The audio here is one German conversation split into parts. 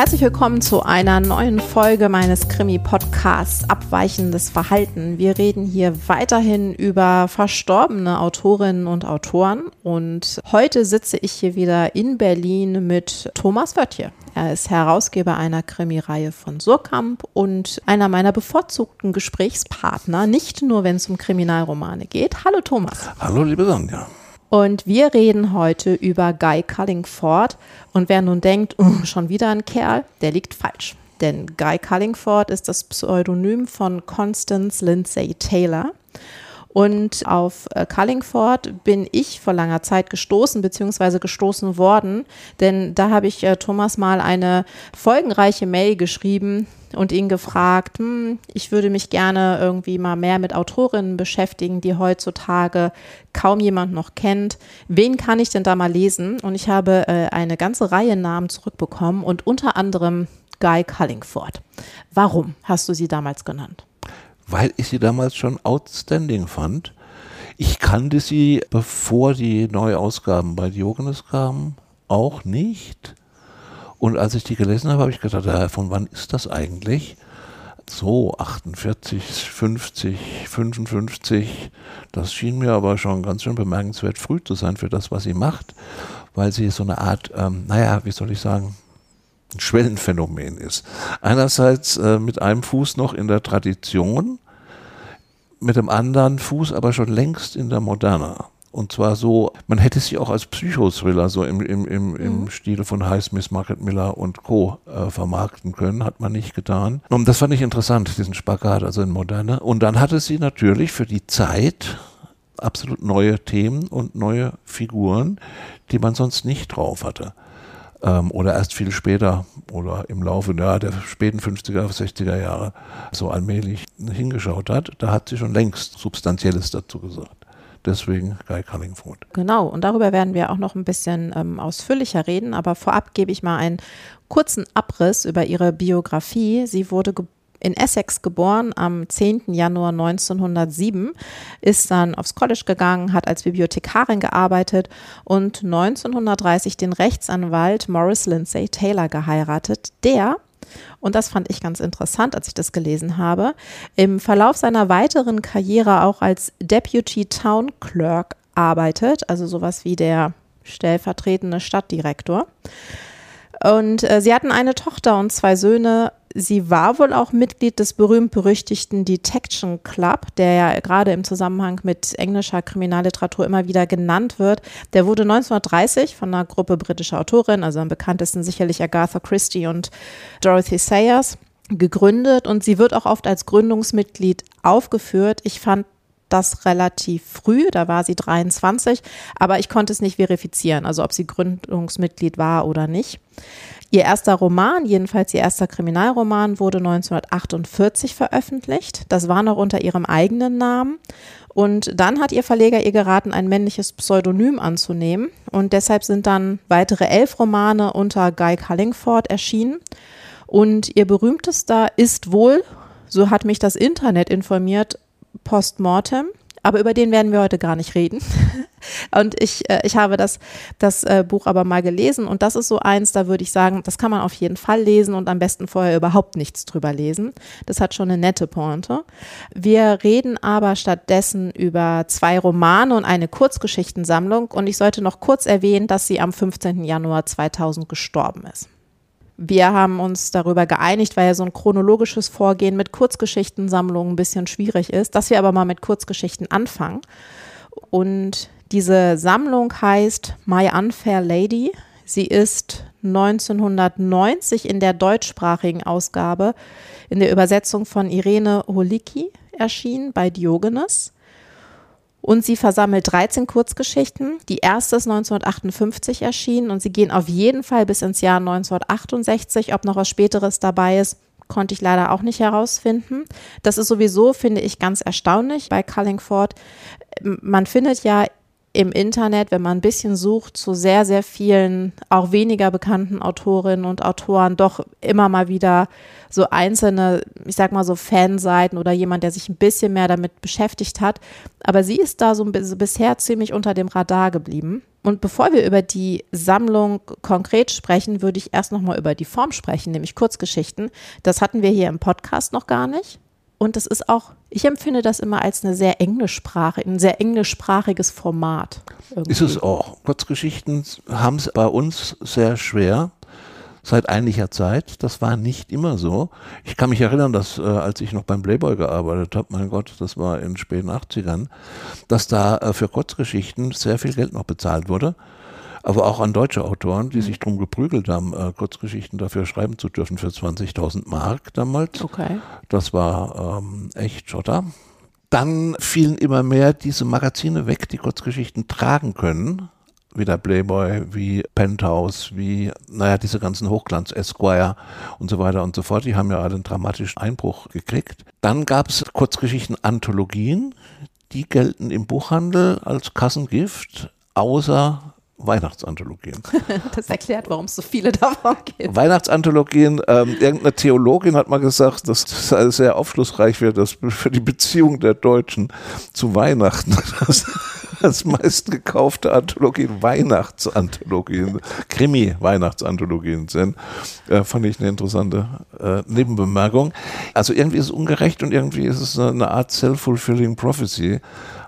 Herzlich willkommen zu einer neuen Folge meines Krimi-Podcasts Abweichendes Verhalten. Wir reden hier weiterhin über verstorbene Autorinnen und Autoren und heute sitze ich hier wieder in Berlin mit Thomas Wöttje. Er ist Herausgeber einer Krimireihe von Surkamp und einer meiner bevorzugten Gesprächspartner, nicht nur wenn es um Kriminalromane geht. Hallo Thomas. Hallo liebe Sonja. Und wir reden heute über Guy Cullingford. Und wer nun denkt, oh, schon wieder ein Kerl, der liegt falsch. Denn Guy Cullingford ist das Pseudonym von Constance Lindsay Taylor. Und auf äh, Cullingford bin ich vor langer Zeit gestoßen, beziehungsweise gestoßen worden, denn da habe ich äh, Thomas mal eine folgenreiche Mail geschrieben und ihn gefragt, hm, ich würde mich gerne irgendwie mal mehr mit Autorinnen beschäftigen, die heutzutage kaum jemand noch kennt. Wen kann ich denn da mal lesen? Und ich habe äh, eine ganze Reihe Namen zurückbekommen und unter anderem Guy Cullingford. Warum hast du sie damals genannt? weil ich sie damals schon outstanding fand. Ich kannte sie, bevor die Neuausgaben bei Diogenes kamen, auch nicht. Und als ich die gelesen habe, habe ich gedacht, ja, von wann ist das eigentlich? So, 48, 50, 55. Das schien mir aber schon ganz schön bemerkenswert früh zu sein für das, was sie macht, weil sie so eine Art, ähm, naja, wie soll ich sagen, ein Schwellenphänomen ist. Einerseits äh, mit einem Fuß noch in der Tradition, mit dem anderen Fuß aber schon längst in der Moderne. Und zwar so, man hätte sie auch als Psychothriller so im, im, im, im mhm. Stile von Highsmith, Margaret Miller und Co. Äh, vermarkten können, hat man nicht getan. Und das fand ich interessant, diesen Spagat, also in Moderne. Und dann hatte sie natürlich für die Zeit absolut neue Themen und neue Figuren, die man sonst nicht drauf hatte ähm, oder erst viel später oder im Laufe ja, der späten 50er, 60er Jahre so allmählich hingeschaut hat, da hat sie schon längst Substanzielles dazu gesagt. Deswegen Guy Cullingford. Genau, und darüber werden wir auch noch ein bisschen ähm, ausführlicher reden. Aber vorab gebe ich mal einen kurzen Abriss über ihre Biografie. Sie wurde geboren in Essex geboren am 10. Januar 1907, ist dann aufs College gegangen, hat als Bibliothekarin gearbeitet und 1930 den Rechtsanwalt Morris Lindsay Taylor geheiratet, der und das fand ich ganz interessant, als ich das gelesen habe, im Verlauf seiner weiteren Karriere auch als Deputy Town Clerk arbeitet, also sowas wie der stellvertretende Stadtdirektor. Und äh, sie hatten eine Tochter und zwei Söhne. Sie war wohl auch Mitglied des berühmt-berüchtigten Detection Club, der ja gerade im Zusammenhang mit englischer Kriminalliteratur immer wieder genannt wird. Der wurde 1930 von einer Gruppe britischer Autorinnen, also am bekanntesten sicherlich Agatha Christie und Dorothy Sayers, gegründet und sie wird auch oft als Gründungsmitglied aufgeführt. Ich fand das relativ früh, da war sie 23, aber ich konnte es nicht verifizieren, also ob sie Gründungsmitglied war oder nicht. Ihr erster Roman, jedenfalls ihr erster Kriminalroman, wurde 1948 veröffentlicht. Das war noch unter ihrem eigenen Namen. Und dann hat ihr Verleger ihr geraten, ein männliches Pseudonym anzunehmen. Und deshalb sind dann weitere elf Romane unter Guy Cullingford erschienen. Und ihr berühmtester ist wohl, so hat mich das Internet informiert, Postmortem, aber über den werden wir heute gar nicht reden. Und ich, äh, ich habe das, das äh, Buch aber mal gelesen und das ist so eins, da würde ich sagen, das kann man auf jeden Fall lesen und am besten vorher überhaupt nichts drüber lesen. Das hat schon eine nette Pointe. Wir reden aber stattdessen über zwei Romane und eine Kurzgeschichtensammlung und ich sollte noch kurz erwähnen, dass sie am 15. Januar 2000 gestorben ist. Wir haben uns darüber geeinigt, weil ja so ein chronologisches Vorgehen mit Kurzgeschichtensammlungen ein bisschen schwierig ist, dass wir aber mal mit Kurzgeschichten anfangen. Und diese Sammlung heißt My Unfair Lady. Sie ist 1990 in der deutschsprachigen Ausgabe in der Übersetzung von Irene Holicki erschienen bei Diogenes. Und sie versammelt 13 Kurzgeschichten. Die erste ist 1958 erschienen und sie gehen auf jeden Fall bis ins Jahr 1968. Ob noch was Späteres dabei ist, konnte ich leider auch nicht herausfinden. Das ist sowieso, finde ich, ganz erstaunlich bei Cullingford. Man findet ja im Internet, wenn man ein bisschen sucht, zu sehr, sehr vielen auch weniger bekannten Autorinnen und Autoren doch immer mal wieder so einzelne, ich sag mal so Fanseiten oder jemand, der sich ein bisschen mehr damit beschäftigt hat. Aber sie ist da so, bisher ziemlich unter dem Radar geblieben. Und bevor wir über die Sammlung konkret sprechen, würde ich erst nochmal über die Form sprechen, nämlich Kurzgeschichten. Das hatten wir hier im Podcast noch gar nicht. Und das ist auch, ich empfinde das immer als eine sehr englischsprachige, ein sehr englischsprachiges Format. Irgendwie. Ist es auch. Kurzgeschichten haben es bei uns sehr schwer seit einiger Zeit. Das war nicht immer so. Ich kann mich erinnern, dass äh, als ich noch beim Playboy gearbeitet habe, mein Gott, das war in den späten 80ern, dass da äh, für Kurzgeschichten sehr viel Geld noch bezahlt wurde aber auch an deutsche Autoren, die mhm. sich drum geprügelt haben, äh, Kurzgeschichten dafür schreiben zu dürfen für 20.000 Mark damals. Okay. Das war ähm, echt Schotter. Dann fielen immer mehr diese Magazine weg, die Kurzgeschichten tragen können. Wie der Playboy, wie Penthouse, wie, naja, diese ganzen Hochglanz, Esquire und so weiter und so fort. Die haben ja alle einen dramatischen Einbruch gekriegt. Dann gab es Kurzgeschichten-Anthologien. Die gelten im Buchhandel als Kassengift, außer Weihnachtsanthologien. Das erklärt, warum es so viele davon gibt. Weihnachtsanthologien, ähm, irgendeine Theologin hat mal gesagt, dass das sehr aufschlussreich wird, dass für die Beziehung der Deutschen zu Weihnachten das, das meistgekaufte Anthologien Weihnachtsanthologien, Krimi-Weihnachtsanthologien sind. Äh, fand ich eine interessante äh, Nebenbemerkung. Also irgendwie ist es ungerecht und irgendwie ist es eine, Art self-fulfilling prophecy.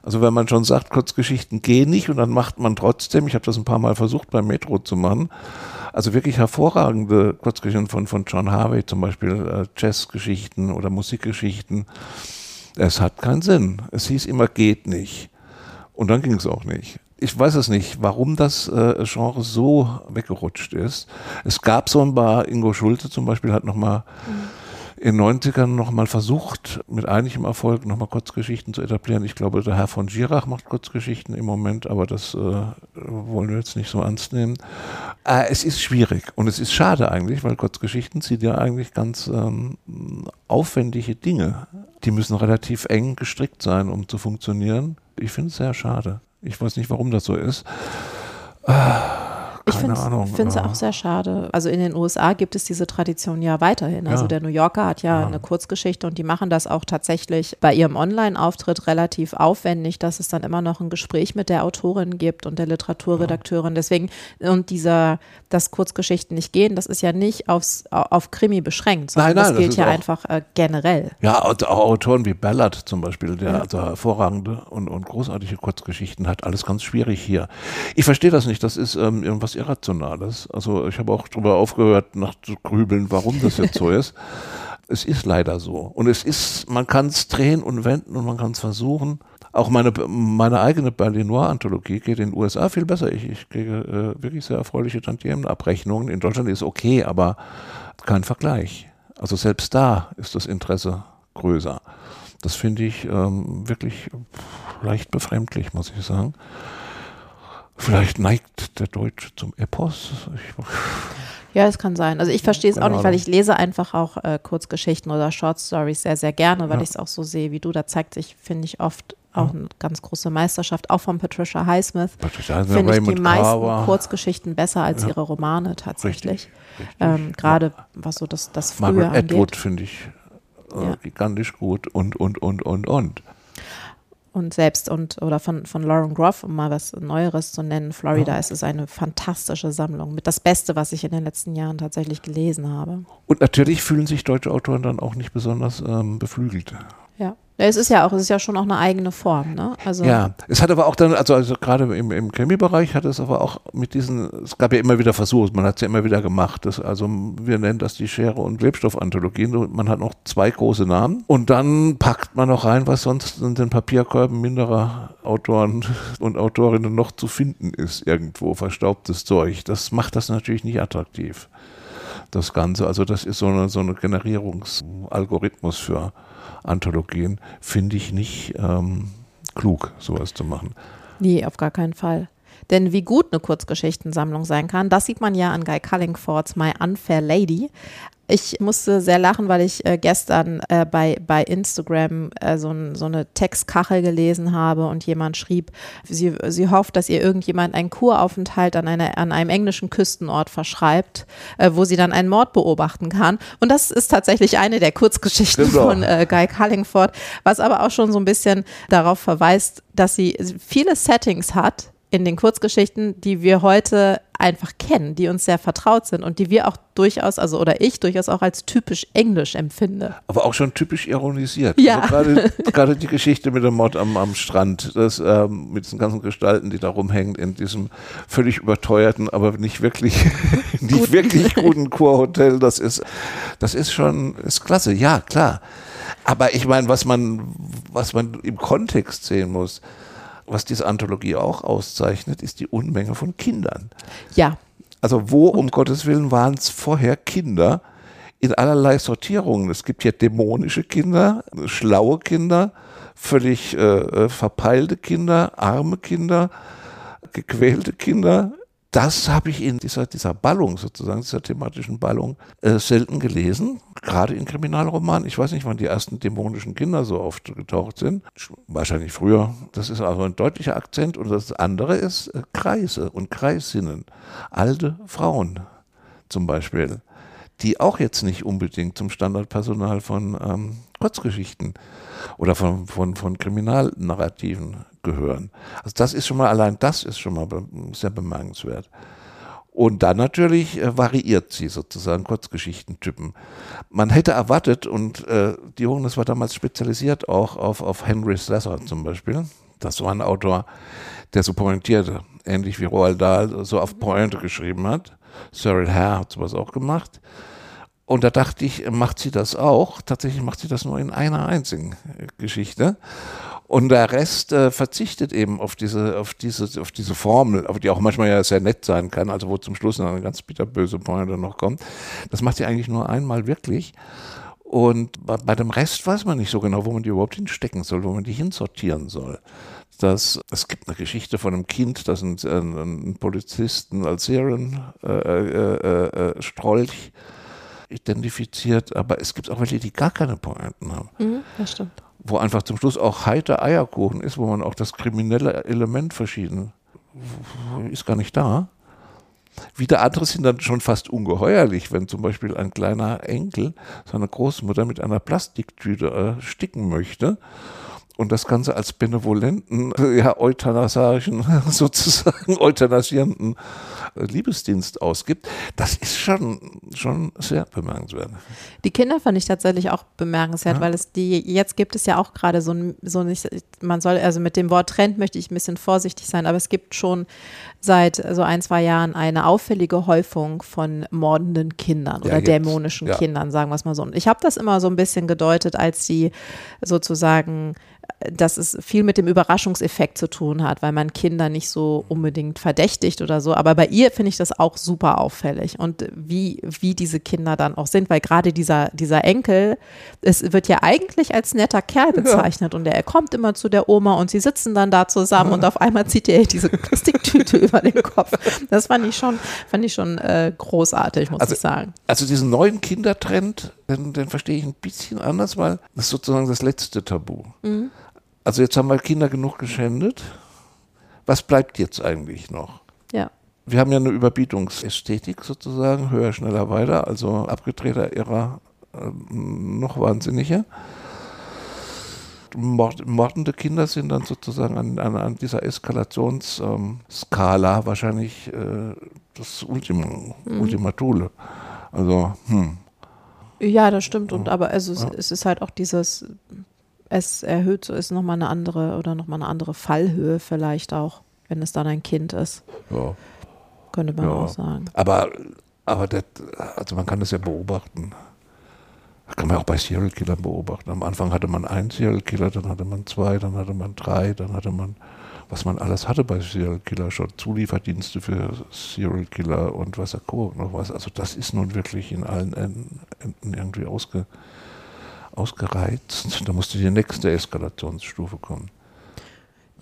Also wenn man schon sagt, Kurzgeschichten gehen nicht und dann macht man trotzdem, ich habe das ein paar Mal versucht beim Metro zu machen, also wirklich hervorragende Kurzgeschichten von, von John Harvey, zum Beispiel äh, Jazzgeschichten oder Musikgeschichten. Es hat keinen Sinn. Es hieß immer, geht nicht. Und dann ging es auch nicht. Ich weiß es nicht, warum das äh, Genre so weggerutscht ist. Es gab so ein paar, Ingo Schulte zum Beispiel hat nochmal mhm in den 90ern nochmal versucht, mit einigem Erfolg nochmal Kurzgeschichten zu etablieren. Ich glaube, der Herr von Girach macht Kurzgeschichten im Moment, aber das äh, wollen wir jetzt nicht so ernst nehmen. Äh, es ist schwierig und es ist schade eigentlich, weil Kurzgeschichten sind ja eigentlich ganz ähm, aufwendige Dinge. Die müssen relativ eng gestrickt sein, um zu funktionieren. Ich finde es sehr schade. Ich weiß nicht, warum das so ist. Äh, ich finde es auch sehr schade. Also in den USA gibt es diese Tradition ja weiterhin. Also ja. der New Yorker hat ja, ja, eine Kurzgeschichte und die machen das auch tatsächlich bei ihrem Online-Auftritt relativ aufwendig, dass es dann immer noch ein Gespräch mit der Autorin gibt und der Literaturredakteurin. Deswegen, und dieser, dass Kurzgeschichten nicht gehen, das ist ja nicht aufs, auf Krimi beschränkt, sondern nein, nein, das gilt das ja einfach äh, generell. Ja, und auch Autoren wie Ballard zum Beispiel, der ja. also hervorragende und, und großartige Kurzgeschichten hat, alles ganz schwierig hier. Ich verstehe das nicht, das ist ähm, irgendwas was Irrationales. Also ich habe auch darüber aufgehört, nach zu grübeln, warum das jetzt so ist. Es ist leider so. Und es ist, man kann es drehen und wenden und man kann es versuchen. Auch meine, meine eigene Berlinois-Anthologie geht in den USA viel besser. Ich, ich kriege äh, wirklich sehr erfreuliche Tantiemenabrechnungen. In Deutschland ist okay, aber kein Vergleich. Also selbst da ist das Interesse größer. Das finde ich ähm, wirklich leicht befremdlich, muss ich sagen. Vielleicht neigt der Deutsche zum Epos. Ich, ja, es kann sein. Also ich verstehe es auch nicht, weil ich lese einfach auch äh, Kurzgeschichten oder Short Stories sehr, sehr gerne, weil ja. ich es auch so sehe wie du. Da zeigt sich, finde ich, oft auch ja. eine ganz große Meisterschaft, auch von Patricia Highsmith. Patricia Finde ich die meisten Carver. Kurzgeschichten besser als ja. ihre Romane tatsächlich. Ähm, Gerade was so das, das Frühe Margaret angeht. Atwood finde ich äh, gigantisch gut und, und, und, und, und und selbst und oder von, von Lauren Groff, um mal was Neueres zu nennen, Florida, oh. ist es eine fantastische Sammlung. Mit das Beste, was ich in den letzten Jahren tatsächlich gelesen habe. Und natürlich fühlen sich deutsche Autoren dann auch nicht besonders ähm, beflügelt. Ja. Es ist ja auch, es ist ja schon auch eine eigene Form, ne? Also ja, es hat aber auch dann, also, also gerade im, im Krimi-Bereich hat es aber auch mit diesen, es gab ja immer wieder Versuche, man hat es ja immer wieder gemacht. Das, also wir nennen das die Schere- und Klebstoff-Anthologien. Man hat noch zwei große Namen und dann packt man noch rein, was sonst in den Papierkörben minderer Autoren und Autorinnen noch zu finden ist, irgendwo, verstaubtes Zeug. Das macht das natürlich nicht attraktiv. Das Ganze. Also das ist so eine, so eine Generierungsalgorithmus für Anthologien, finde ich nicht ähm, klug, sowas zu machen. Nee, auf gar keinen Fall. Denn wie gut eine Kurzgeschichtensammlung sein kann, das sieht man ja an Guy Cullingfords My Unfair Lady. Ich musste sehr lachen, weil ich äh, gestern äh, bei, bei Instagram äh, so, so, eine Textkachel gelesen habe und jemand schrieb, sie, sie hofft, dass ihr irgendjemand einen Kuraufenthalt an, einer, an einem englischen Küstenort verschreibt, äh, wo sie dann einen Mord beobachten kann. Und das ist tatsächlich eine der Kurzgeschichten genau. von äh, Guy Cullingford, was aber auch schon so ein bisschen darauf verweist, dass sie viele Settings hat, in den Kurzgeschichten, die wir heute einfach kennen, die uns sehr vertraut sind und die wir auch durchaus, also oder ich durchaus auch als typisch englisch empfinde. Aber auch schon typisch ironisiert. Ja. Also gerade, die Geschichte mit dem Mord am, am Strand, das, ähm, mit diesen ganzen Gestalten, die da rumhängen in diesem völlig überteuerten, aber nicht wirklich, nicht Gut. wirklich guten Kurhotel, das ist, das ist schon, ist klasse, ja, klar. Aber ich meine, was man, was man im Kontext sehen muss, was diese Anthologie auch auszeichnet, ist die Unmenge von Kindern. Ja. Also wo um Gottes Willen waren es vorher Kinder in allerlei Sortierungen. Es gibt ja dämonische Kinder, schlaue Kinder, völlig äh, äh verpeilte Kinder, arme Kinder, gequälte Kinder, das habe ich in dieser, dieser Ballung sozusagen, dieser thematischen Ballung, äh, selten gelesen. Gerade in Kriminalromanen. Ich weiß nicht, wann die ersten dämonischen Kinder so oft getaucht sind. Wahrscheinlich früher. Das ist also ein deutlicher Akzent. Und das andere ist äh, Kreise und Kreisinnen. Alte Frauen zum Beispiel, die auch jetzt nicht unbedingt zum Standardpersonal von ähm, Kurzgeschichten oder von, von, von Kriminalnarrativen gehören. Also das ist schon mal, allein das ist schon mal sehr bemerkenswert. Und dann natürlich äh, variiert sie sozusagen Kurzgeschichtentypen. Man hätte erwartet, und äh, die Hohnes war damals spezialisiert auch auf, auf Henry Slessor zum Beispiel. Das war ein Autor, der so pointierte, ähnlich wie Roald Dahl, so auf Pointe geschrieben hat. Cyril Hare hat sowas auch gemacht. Und da dachte ich, macht sie das auch? Tatsächlich macht sie das nur in einer einzigen Geschichte. Und der Rest äh, verzichtet eben auf diese, auf diese, auf diese Formel, auf die auch manchmal ja sehr nett sein kann, also wo zum Schluss eine ganz bitterböse Pointe noch kommt. Das macht sie eigentlich nur einmal wirklich. Und bei, bei dem Rest weiß man nicht so genau, wo man die überhaupt hinstecken soll, wo man die hinsortieren soll. Das, es gibt eine Geschichte von einem Kind, das ein, ein, ein Polizisten als Serien äh, äh, äh, äh, identifiziert, aber es gibt auch welche, die gar keine Pointen haben. Mhm, das stimmt wo einfach zum Schluss auch heiter Eierkuchen ist, wo man auch das kriminelle Element verschieden ist gar nicht da. Wieder andere sind dann schon fast ungeheuerlich, wenn zum Beispiel ein kleiner Enkel seine Großmutter mit einer Plastiktüte ersticken möchte und das Ganze als benevolenten, ja, euthanasarischen, sozusagen euthanasierenden Liebesdienst ausgibt, das ist schon, schon sehr bemerkenswert. Die Kinder fand ich tatsächlich auch bemerkenswert, ja. weil es die, jetzt gibt es ja auch gerade so ein, so nicht, man soll, also mit dem Wort Trend möchte ich ein bisschen vorsichtig sein, aber es gibt schon seit so ein, zwei Jahren eine auffällige Häufung von mordenden Kindern ja, oder jetzt, dämonischen ja. Kindern, sagen wir es mal so. Und ich habe das immer so ein bisschen gedeutet, als die sozusagen dass es viel mit dem Überraschungseffekt zu tun hat, weil man Kinder nicht so unbedingt verdächtigt oder so. Aber bei ihr finde ich das auch super auffällig und wie, wie diese Kinder dann auch sind, weil gerade dieser, dieser Enkel, es wird ja eigentlich als netter Kerl bezeichnet ja. und er kommt immer zu der Oma und sie sitzen dann da zusammen ja. und auf einmal zieht er diese Plastiktüte über den Kopf. Das fand ich schon, fand ich schon äh, großartig, muss also, ich sagen. Also diesen neuen Kindertrend, den, den verstehe ich ein bisschen anders, weil das ist sozusagen das letzte Tabu. Mhm. Also jetzt haben wir Kinder genug geschändet. Was bleibt jetzt eigentlich noch? Ja. Wir haben ja eine Überbietungsästhetik sozusagen, höher, schneller, weiter, also abgedrehter Ära äh, noch wahnsinniger. Mord, mordende Kinder sind dann sozusagen an, an, an dieser Eskalationsskala ähm, wahrscheinlich äh, das Ultima, mhm. Ultima Thule. Also, hm. Ja, das stimmt. Und aber also ja. es ist halt auch dieses es erhöht, so ist nochmal eine andere oder nochmal eine andere Fallhöhe vielleicht auch, wenn es dann ein Kind ist. Ja. Könnte man ja. auch sagen. Aber, aber das, also man kann das ja beobachten. Das kann man auch bei Serial Killern beobachten. Am Anfang hatte man einen Serial Killer, dann hatte man zwei, dann hatte man drei, dann hatte man, was man alles hatte bei Serial Killer schon, Zulieferdienste für Serial Killer und was er noch was. Also das ist nun wirklich in allen Enden irgendwie ausge, ausgereizt. Da musste die nächste Eskalationsstufe kommen.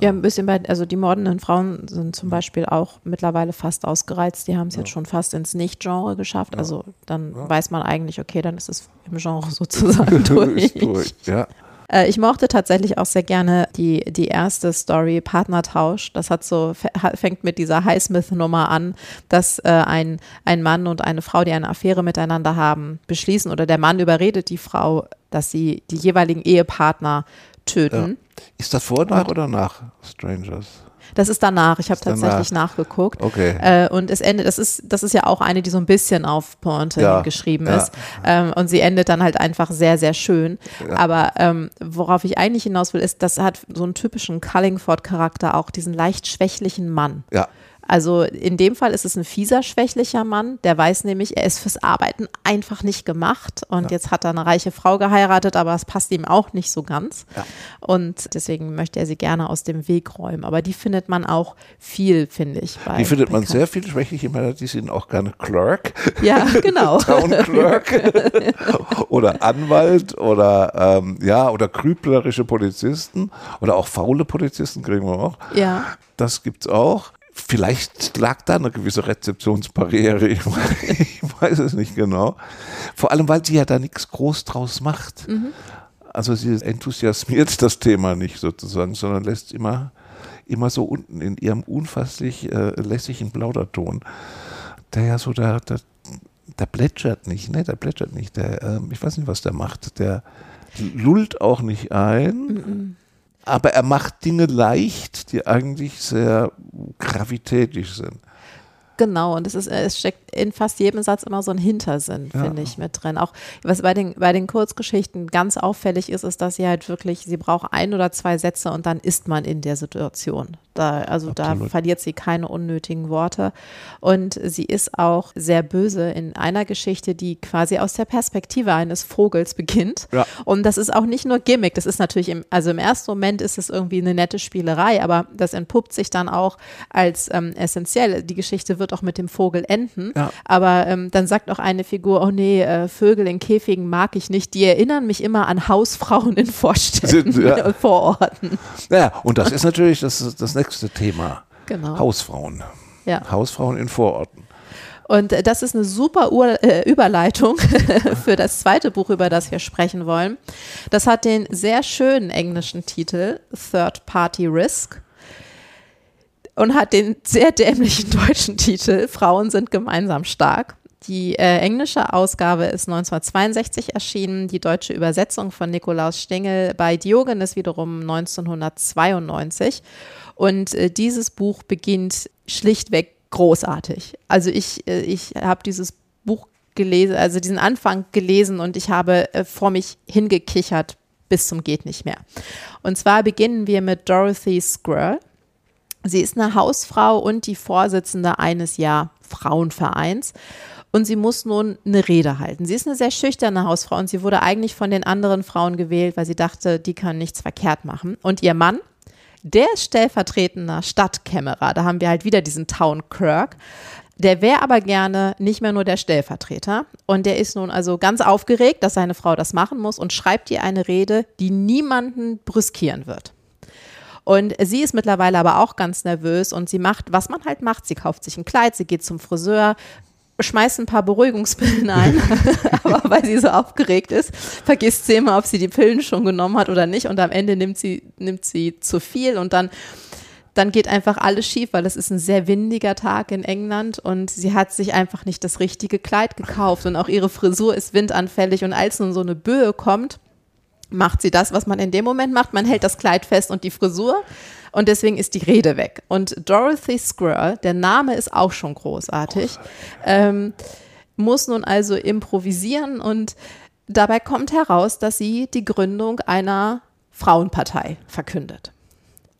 Ja, ein bisschen bei, also die mordenden Frauen sind zum Beispiel auch mittlerweile fast ausgereizt. Die haben es jetzt schon fast ins Nicht-Genre geschafft. Also dann weiß man eigentlich, okay, dann ist es im Genre sozusagen durch. Durch. Ja. Äh, ich mochte tatsächlich auch sehr gerne die, die erste Story, Partnertausch. Das hat so, fängt mit dieser Highsmith-Nummer an, dass äh, ein, ein Mann und eine Frau, die eine Affäre miteinander haben, beschließen oder der Mann überredet die Frau, dass sie die jeweiligen Ehepartner töten. Ja. Ist das vor, nach oder nach Strangers? Das ist danach. Ich habe tatsächlich danach. nachgeguckt. Okay. Äh, und es endet, das ist, das ist ja auch eine, die so ein bisschen auf Pointe ja. geschrieben ja. ist. Ähm, und sie endet dann halt einfach sehr, sehr schön. Ja. Aber ähm, worauf ich eigentlich hinaus will, ist, das hat so einen typischen Cullingford-Charakter, auch diesen leicht schwächlichen Mann. Ja. Also in dem Fall ist es ein fieser, schwächlicher Mann, der weiß nämlich, er ist fürs Arbeiten einfach nicht gemacht und ja. jetzt hat er eine reiche Frau geheiratet, aber es passt ihm auch nicht so ganz. Ja. Und deswegen möchte er sie gerne aus dem Weg räumen. Aber die findet man auch viel, finde ich. die findet man sehr viel schwächliche Männer, die sind auch gerne Clerk. Ja, genau. Town Clerk oder Anwalt oder ähm, ja, oder krüblerische Polizisten oder auch faule Polizisten kriegen wir auch. Ja. Das gibt es auch. Vielleicht lag da eine gewisse Rezeptionsbarriere, ich, ich weiß es nicht genau. Vor allem, weil sie ja da nichts groß draus macht. Mhm. Also sie enthusiasmiert das Thema nicht sozusagen, sondern lässt immer, immer so unten in ihrem unfasslich äh, lässigen Plauderton, der ja so, der, der, der plätschert nicht, ne, der plätschert nicht, der, äh, ich weiß nicht, was der macht, der lullt auch nicht ein. Mhm aber er macht Dinge leicht, die eigentlich sehr gravitätisch sind. Genau, und es, ist, es steckt in fast jedem Satz immer so ein Hintersinn, ja. finde ich, mit drin. Auch was bei den, bei den Kurzgeschichten ganz auffällig ist, ist, dass sie halt wirklich, sie braucht ein oder zwei Sätze und dann ist man in der Situation. Da, also Absolut. da verliert sie keine unnötigen Worte. Und sie ist auch sehr böse in einer Geschichte, die quasi aus der Perspektive eines Vogels beginnt. Ja. Und das ist auch nicht nur Gimmick. Das ist natürlich, im, also im ersten Moment ist es irgendwie eine nette Spielerei, aber das entpuppt sich dann auch als ähm, essentiell. Die Geschichte wird auch mit dem Vogel enden. Ja. Aber ähm, dann sagt auch eine Figur, oh nee, äh, Vögel in Käfigen mag ich nicht. Die erinnern mich immer an Hausfrauen in Vorstädten, ja. Vororten. Ja, und das ist natürlich das, das nächste Thema. Genau. Hausfrauen. Ja. Hausfrauen in Vororten. Und äh, das ist eine super Ur äh, Überleitung für das zweite Buch, über das wir sprechen wollen. Das hat den sehr schönen englischen Titel Third Party Risk und hat den sehr dämlichen deutschen Titel Frauen sind gemeinsam stark. Die äh, englische Ausgabe ist 1962 erschienen, die deutsche Übersetzung von Nikolaus Stengel bei Diogenes wiederum 1992. Und äh, dieses Buch beginnt schlichtweg großartig. Also ich, äh, ich habe dieses Buch gelesen, also diesen Anfang gelesen und ich habe äh, vor mich hingekichert bis zum geht nicht mehr. Und zwar beginnen wir mit Dorothy Squirrel. Sie ist eine Hausfrau und die Vorsitzende eines ja Frauenvereins und sie muss nun eine Rede halten. Sie ist eine sehr schüchterne Hausfrau und sie wurde eigentlich von den anderen Frauen gewählt, weil sie dachte, die kann nichts verkehrt machen. Und ihr Mann, der ist stellvertretender Stadtkämmerer. Da haben wir halt wieder diesen Town Clerk. Der wäre aber gerne nicht mehr nur der Stellvertreter. Und der ist nun also ganz aufgeregt, dass seine Frau das machen muss und schreibt ihr eine Rede, die niemanden brüskieren wird. Und sie ist mittlerweile aber auch ganz nervös und sie macht, was man halt macht. Sie kauft sich ein Kleid, sie geht zum Friseur, schmeißt ein paar Beruhigungspillen ein, aber weil sie so aufgeregt ist, vergisst sie immer, ob sie die Pillen schon genommen hat oder nicht. Und am Ende nimmt sie, nimmt sie zu viel und dann dann geht einfach alles schief, weil es ist ein sehr windiger Tag in England und sie hat sich einfach nicht das richtige Kleid gekauft. Und auch ihre Frisur ist windanfällig. Und als nun so eine Böe kommt, macht sie das, was man in dem Moment macht, man hält das Kleid fest und die Frisur. Und deswegen ist die Rede weg. Und Dorothy Squirrel, der Name ist auch schon großartig, ähm, muss nun also improvisieren. Und dabei kommt heraus, dass sie die Gründung einer Frauenpartei verkündet.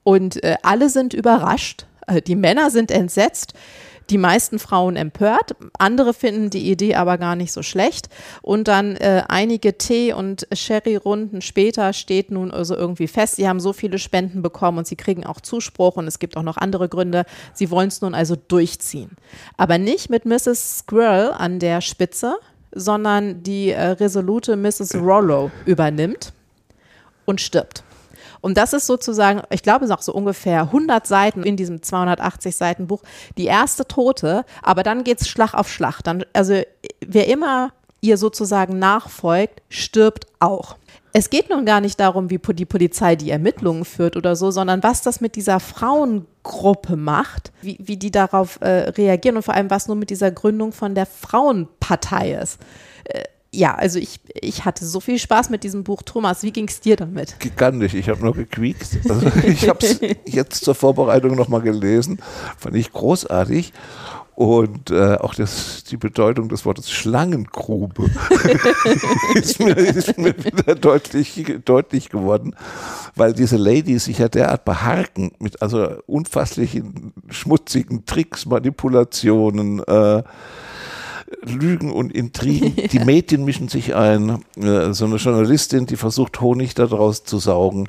Und äh, alle sind überrascht, äh, die Männer sind entsetzt die meisten Frauen empört, andere finden die Idee aber gar nicht so schlecht. Und dann äh, einige Tee- und Sherry-Runden später steht nun also irgendwie fest, sie haben so viele Spenden bekommen und sie kriegen auch Zuspruch und es gibt auch noch andere Gründe. Sie wollen es nun also durchziehen. Aber nicht mit Mrs. Squirrel an der Spitze, sondern die äh, resolute Mrs. Rollo übernimmt und stirbt. Und das ist sozusagen, ich glaube, noch so ungefähr 100 Seiten in diesem 280 Seiten Buch, die erste Tote, aber dann geht es Schlag auf Schlag. Dann, also wer immer ihr sozusagen nachfolgt, stirbt auch. Es geht nun gar nicht darum, wie die Polizei die Ermittlungen führt oder so, sondern was das mit dieser Frauengruppe macht, wie, wie die darauf äh, reagieren und vor allem, was nur mit dieser Gründung von der Frauenpartei ist. Äh, ja, also ich, ich hatte so viel Spaß mit diesem Buch. Thomas, wie ging es dir damit? Gigantisch, ich habe nur gequiekt. Also ich habe es jetzt zur Vorbereitung nochmal gelesen, fand ich großartig. Und äh, auch das, die Bedeutung des Wortes Schlangengrube ist, mir, ist, mir, wieder deutlich, deutlich geworden, weil diese Ladies sich ja derart beharken mit also unfasslichen schmutzigen Tricks, Manipulationen, äh, Lügen und Intrigen. Die Medien mischen sich ein. Äh, so eine Journalistin, die versucht, Honig daraus zu saugen.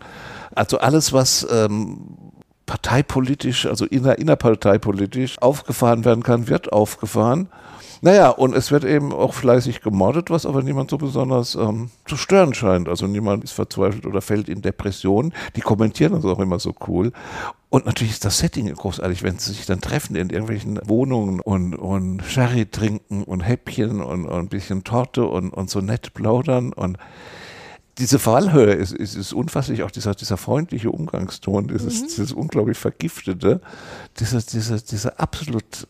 Also alles, was ähm, parteipolitisch, also inner, innerparteipolitisch aufgefahren werden kann, wird aufgefahren. Naja, und es wird eben auch fleißig gemordet, was aber niemand so besonders ähm, zu stören scheint. Also niemand ist verzweifelt oder fällt in Depressionen. Die kommentieren das auch immer so cool. Und natürlich ist das Setting großartig, wenn sie sich dann treffen in irgendwelchen Wohnungen und, und Sherry trinken und Häppchen und, und ein bisschen Torte und, und so nett plaudern und diese Fallhöhe ist, ist, ist unfasslich, auch dieser, dieser freundliche Umgangston, dieses, mhm. dieses unglaublich vergiftete, diese, diese, diese absolut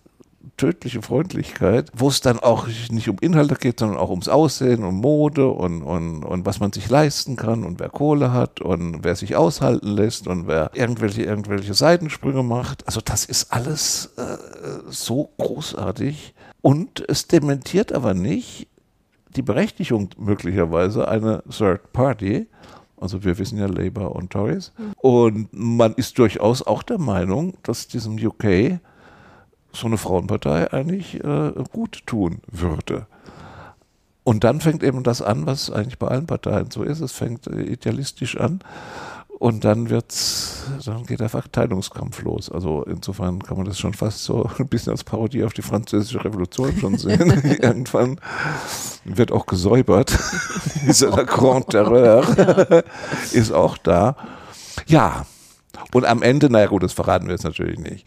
tödliche Freundlichkeit, wo es dann auch nicht um Inhalte geht, sondern auch ums Aussehen, um Mode und, und, und was man sich leisten kann und wer Kohle hat und wer sich aushalten lässt und wer irgendwelche, irgendwelche Seitensprünge macht. Also das ist alles äh, so großartig und es dementiert aber nicht, die Berechtigung möglicherweise einer Third Party, also wir wissen ja Labour und Tories, mhm. und man ist durchaus auch der Meinung, dass diesem UK so eine Frauenpartei eigentlich äh, gut tun würde. Und dann fängt eben das an, was eigentlich bei allen Parteien so ist. Es fängt äh, idealistisch an und dann wird's, dann geht der Verteilungskampf los. Also insofern kann man das schon fast so ein bisschen als Parodie auf die französische Revolution schon sehen. Irgendwann wird auch gesäubert. Dieser La Grande Terreur ist auch da. Ja. Und am Ende, naja gut, das verraten wir jetzt natürlich nicht.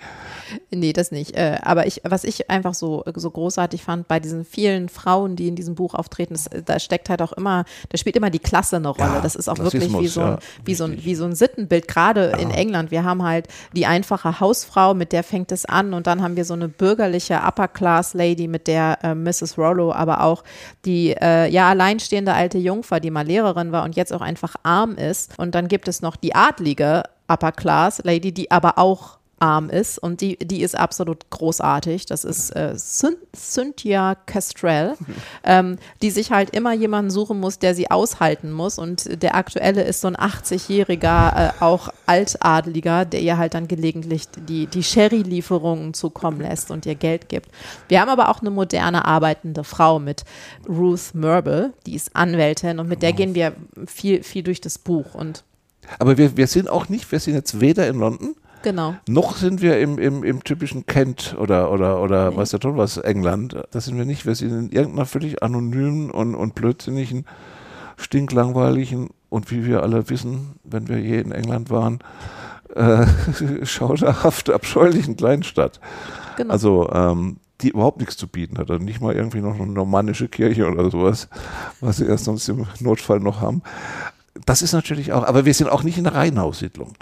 Nee, das nicht. Äh, aber ich, was ich einfach so, so großartig fand bei diesen vielen Frauen, die in diesem Buch auftreten, das, da steckt halt auch immer, da spielt immer die Klasse eine Rolle. Ja, das ist auch wirklich wie so, ein, ja, wie, so ein, wie so ein Sittenbild, gerade ja. in England. Wir haben halt die einfache Hausfrau, mit der fängt es an und dann haben wir so eine bürgerliche Upper-Class-Lady, mit der äh, Mrs. Rollo, aber auch die äh, ja alleinstehende alte Jungfer, die mal Lehrerin war und jetzt auch einfach arm ist. Und dann gibt es noch die adlige Upper Class Lady, die aber auch arm ist und die, die ist absolut großartig. Das ist äh, Cynthia Castrell, ähm, die sich halt immer jemanden suchen muss, der sie aushalten muss. Und der aktuelle ist so ein 80-jähriger, äh, auch Altadeliger, der ihr halt dann gelegentlich die, die Sherry-Lieferungen zukommen lässt und ihr Geld gibt. Wir haben aber auch eine moderne arbeitende Frau mit Ruth Merble, die ist Anwältin und mit der gehen wir viel, viel durch das Buch und aber wir, wir sind auch nicht, wir sind jetzt weder in London, Genau. Noch sind wir im, im, im typischen Kent oder, oder, oder nee. weiß der Ton was, England. Das sind wir nicht. Wir sind in irgendeiner völlig anonymen und, und blödsinnigen, stinklangweiligen und wie wir alle wissen, wenn wir je in England waren, äh, schauderhaft abscheulichen Kleinstadt. Genau. Also, ähm, die überhaupt nichts zu bieten hat. Also nicht mal irgendwie noch eine normannische Kirche oder sowas, was sie erst sonst im Notfall noch haben. Das ist natürlich auch, aber wir sind auch nicht in der Reihenhaussiedlung.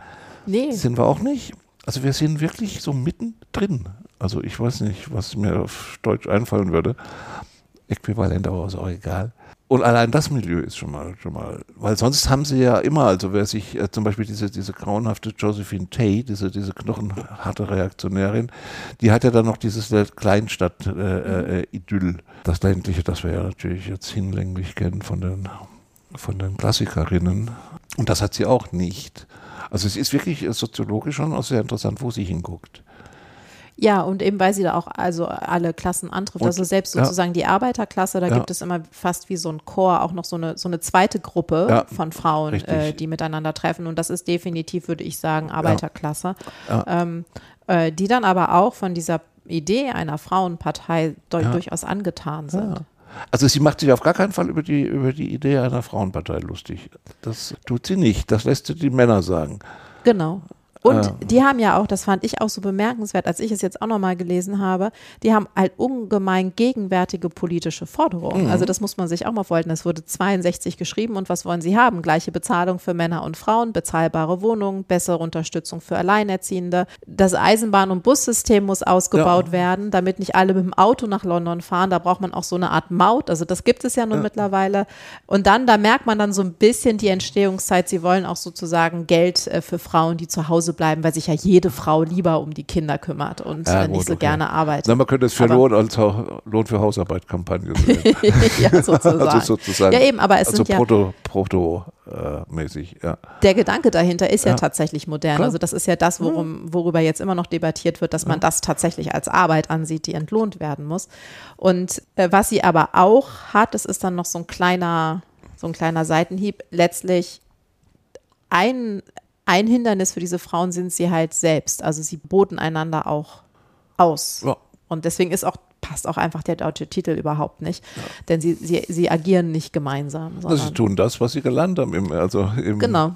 Nee. Sind wir auch nicht. Also wir sind wirklich so mittendrin. Also ich weiß nicht, was mir auf Deutsch einfallen würde. Äquivalent, aber ist auch egal. Und allein das Milieu ist schon mal, schon mal, weil sonst haben sie ja immer, also wer sich äh, zum Beispiel diese, diese grauenhafte Josephine Tay, diese, diese knochenharte Reaktionärin, die hat ja dann noch dieses Kleinstadt-Idyll. Äh, äh, das ländliche, das wir ja natürlich jetzt hinlänglich kennen von den, von den Klassikerinnen. Und das hat sie auch nicht. Also es ist wirklich soziologisch schon auch sehr interessant, wo sie hinguckt. Ja, und eben weil sie da auch also alle Klassen antrifft. Und, also selbst sozusagen ja. die Arbeiterklasse, da ja. gibt es immer fast wie so ein Chor auch noch so eine, so eine zweite Gruppe ja, von Frauen, äh, die miteinander treffen. Und das ist definitiv, würde ich sagen, Arbeiterklasse. Ähm, äh, die dann aber auch von dieser Idee einer Frauenpartei durchaus angetan sind. Also sie macht sich auf gar keinen Fall über die, über die Idee einer Frauenpartei lustig. Das tut sie nicht. Das lässt sie die Männer sagen. Genau. Und äh. die haben ja auch, das fand ich auch so bemerkenswert, als ich es jetzt auch nochmal gelesen habe, die haben halt ungemein gegenwärtige politische Forderungen. Mhm. Also das muss man sich auch mal vorstellen. Es wurde 62 geschrieben und was wollen sie haben? Gleiche Bezahlung für Männer und Frauen, bezahlbare Wohnungen, bessere Unterstützung für Alleinerziehende. Das Eisenbahn- und Bussystem muss ausgebaut ja. werden, damit nicht alle mit dem Auto nach London fahren. Da braucht man auch so eine Art Maut. Also das gibt es ja nun ja. mittlerweile. Und dann, da merkt man dann so ein bisschen die Entstehungszeit. Sie wollen auch sozusagen Geld äh, für Frauen, die zu Hause bleiben, weil sich ja jede Frau lieber um die Kinder kümmert und ja, nicht so okay. gerne arbeitet. Na, man könnte es für aber, Lohn, als Lohn für Hausarbeit-Kampagne ja, sozusagen. also sozusagen. Ja, eben, aber es also sind proto, proto äh, mäßig, ja. Der Gedanke dahinter ist ja, ja tatsächlich modern. Klar. Also das ist ja das, worum, worüber jetzt immer noch debattiert wird, dass man das tatsächlich als Arbeit ansieht, die entlohnt werden muss. Und äh, was sie aber auch hat, das ist dann noch so ein kleiner, so ein kleiner Seitenhieb, letztlich ein, ein Hindernis für diese Frauen sind sie halt selbst. Also sie boten einander auch aus. Ja. Und deswegen ist auch passt auch einfach der deutsche Titel überhaupt nicht, ja. denn sie, sie, sie agieren nicht gemeinsam. Also sie tun das, was sie gelernt haben, im, also im, genau.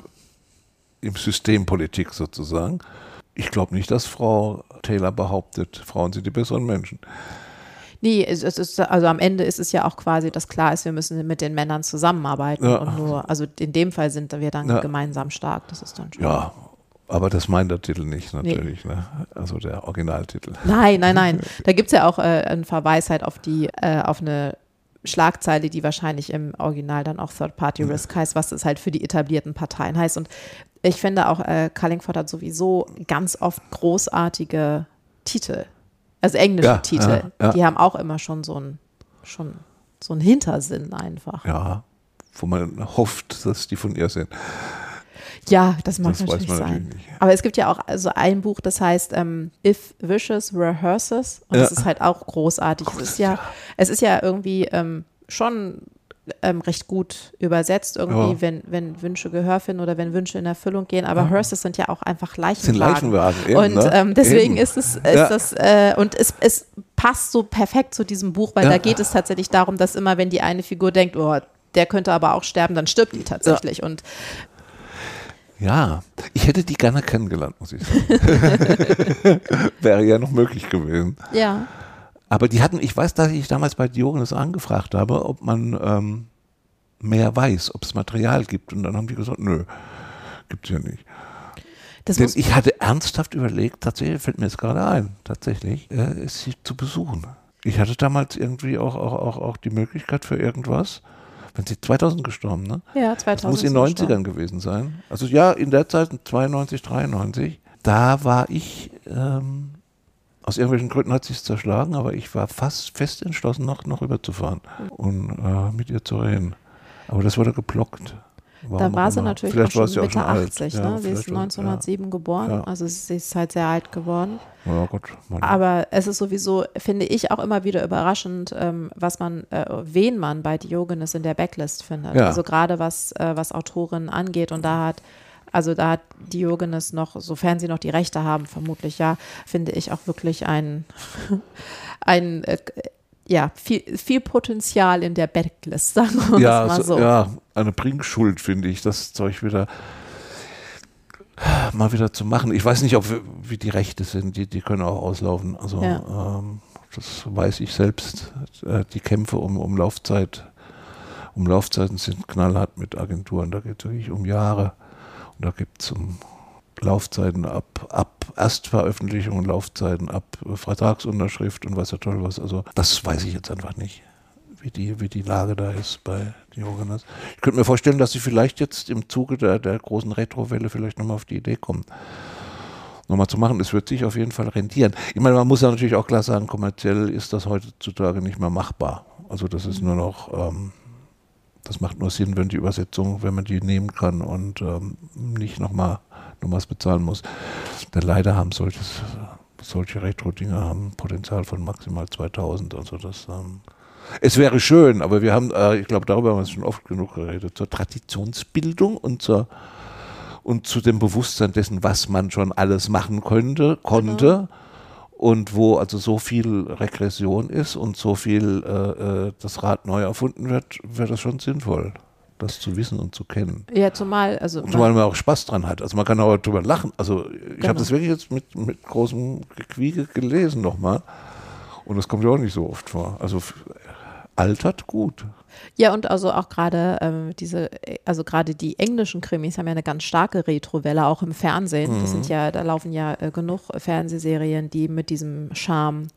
im Systempolitik sozusagen. Ich glaube nicht, dass Frau Taylor behauptet, Frauen sind die besseren Menschen. Nee, es, ist, also am Ende ist es ja auch quasi, dass klar ist, wir müssen mit den Männern zusammenarbeiten ja. und nur, also in dem Fall sind wir dann ja. gemeinsam stark. Das ist dann schon. Ja, aber das meint der Titel nicht natürlich, nee. ne? also der Originaltitel. Nein, nein, nein. Da gibt es ja auch äh, einen Verweis halt auf die, äh, auf eine Schlagzeile, die wahrscheinlich im Original dann auch Third Party Risk heißt, was es halt für die etablierten Parteien heißt. Und ich finde auch, äh, Carlingford hat sowieso ganz oft großartige Titel. Also englische ja, Titel. Ja, ja. Die haben auch immer schon so einen schon so einen Hintersinn einfach. Ja, wo man hofft, dass die von ihr sind. Ja, das mag das natürlich sein. Natürlich Aber es gibt ja auch also ein Buch, das heißt ähm, If Vicious Rehearses und das ist halt auch großartig. Es ist ja, es ist ja irgendwie ähm, schon ähm, recht gut übersetzt, irgendwie, ja. wenn, wenn Wünsche Gehör finden oder wenn Wünsche in Erfüllung gehen. Aber ja. Hearses sind ja auch einfach Leichenwagen. Sind Leichenwagen, eben, Und ne? ähm, deswegen eben. ist es, ist ja. das, äh, und es, es passt so perfekt zu diesem Buch, weil da geht es tatsächlich darum, dass immer, wenn die eine Figur denkt, oh, der könnte aber auch sterben, dann stirbt die tatsächlich. Und ja, ich hätte die gerne kennengelernt, muss ich sagen. Wäre ja noch möglich gewesen. Ja. Aber die hatten, ich weiß, dass ich damals bei Diogenes angefragt habe, ob man ähm, mehr weiß, ob es Material gibt. Und dann haben die gesagt, nö, gibt es ja nicht. Das Denn ich hatte ernsthaft überlegt, tatsächlich fällt mir jetzt gerade ein, tatsächlich, äh, sie zu besuchen. Ich hatte damals irgendwie auch, auch, auch, auch die Möglichkeit für irgendwas wenn sie 2000 gestorben, ne? Ja, 2000. Das muss in den 90ern gestorben. gewesen sein. Also ja, in der Zeit 92, 93. Da war ich, ähm, aus irgendwelchen Gründen hat sie es zerschlagen, aber ich war fast fest entschlossen, noch, noch rüberzufahren und äh, mit ihr zu reden. Aber das wurde geblockt. Warum da war sie natürlich vielleicht auch schon Mitte auch schon 80, ne? Ja, sie ist 1907 ja. geboren, ja. also sie ist halt sehr alt geworden. Ja, gut. Aber es ist sowieso, finde ich, auch immer wieder überraschend, ähm, was man, äh, wen man bei Diogenes in der Backlist findet. Also gerade was, äh, was Autorinnen angeht und da hat also da hat Diogenes noch, sofern sie noch die Rechte haben, vermutlich ja, finde ich auch wirklich ein, ein äh, ja, viel, viel Potenzial in der Backlist, sagen wir ja, mal so. Ja, eine Bringschuld, finde ich, das Zeug wieder mal wieder zu machen. Ich weiß nicht, ob wir, wie die Rechte sind, die, die können auch auslaufen. Also ja. ähm, das weiß ich selbst. Äh, die Kämpfe um, um Laufzeit, um Laufzeiten sind knallhart mit Agenturen. Da geht es wirklich um Jahre. Da gibt es um Laufzeiten ab, ab Erstveröffentlichung Laufzeiten ab Vertragsunterschrift und was ja toll was. Also das weiß ich jetzt einfach nicht, wie die, wie die Lage da ist bei Diogenes. Ich könnte mir vorstellen, dass sie vielleicht jetzt im Zuge der, der großen Retrowelle vielleicht nochmal auf die Idee kommen, nochmal zu machen. Es wird sich auf jeden Fall rentieren. Ich meine, man muss ja natürlich auch klar sagen, kommerziell ist das heutzutage nicht mehr machbar. Also das ist nur noch, ähm, das macht nur Sinn, wenn die Übersetzung, wenn man die nehmen kann und ähm, nicht nochmal noch was bezahlen muss. Denn leider haben solches, solche Retro-Dinge haben Potenzial von maximal 2000. Also das, ähm, es wäre schön, aber wir haben, äh, ich glaube, darüber haben wir schon oft genug geredet, zur Traditionsbildung und zur und zu dem Bewusstsein dessen, was man schon alles machen könnte, konnte. Genau. Und wo also so viel Regression ist und so viel äh, äh das Rad neu erfunden wird, wäre das schon sinnvoll das zu wissen und zu kennen. Ja, zumal, also. Und zumal man auch Spaß dran hat. Also man kann auch darüber lachen. Also ich genau. habe das wirklich jetzt mit, mit großem Gequiege gelesen nochmal. Und das kommt ja auch nicht so oft vor. Also altert gut. Ja, und also auch gerade ähm, diese, also gerade die englischen Krimis haben ja eine ganz starke Retrowelle, auch im Fernsehen. Mhm. Das sind ja, da laufen ja äh, genug Fernsehserien, die mit diesem Charme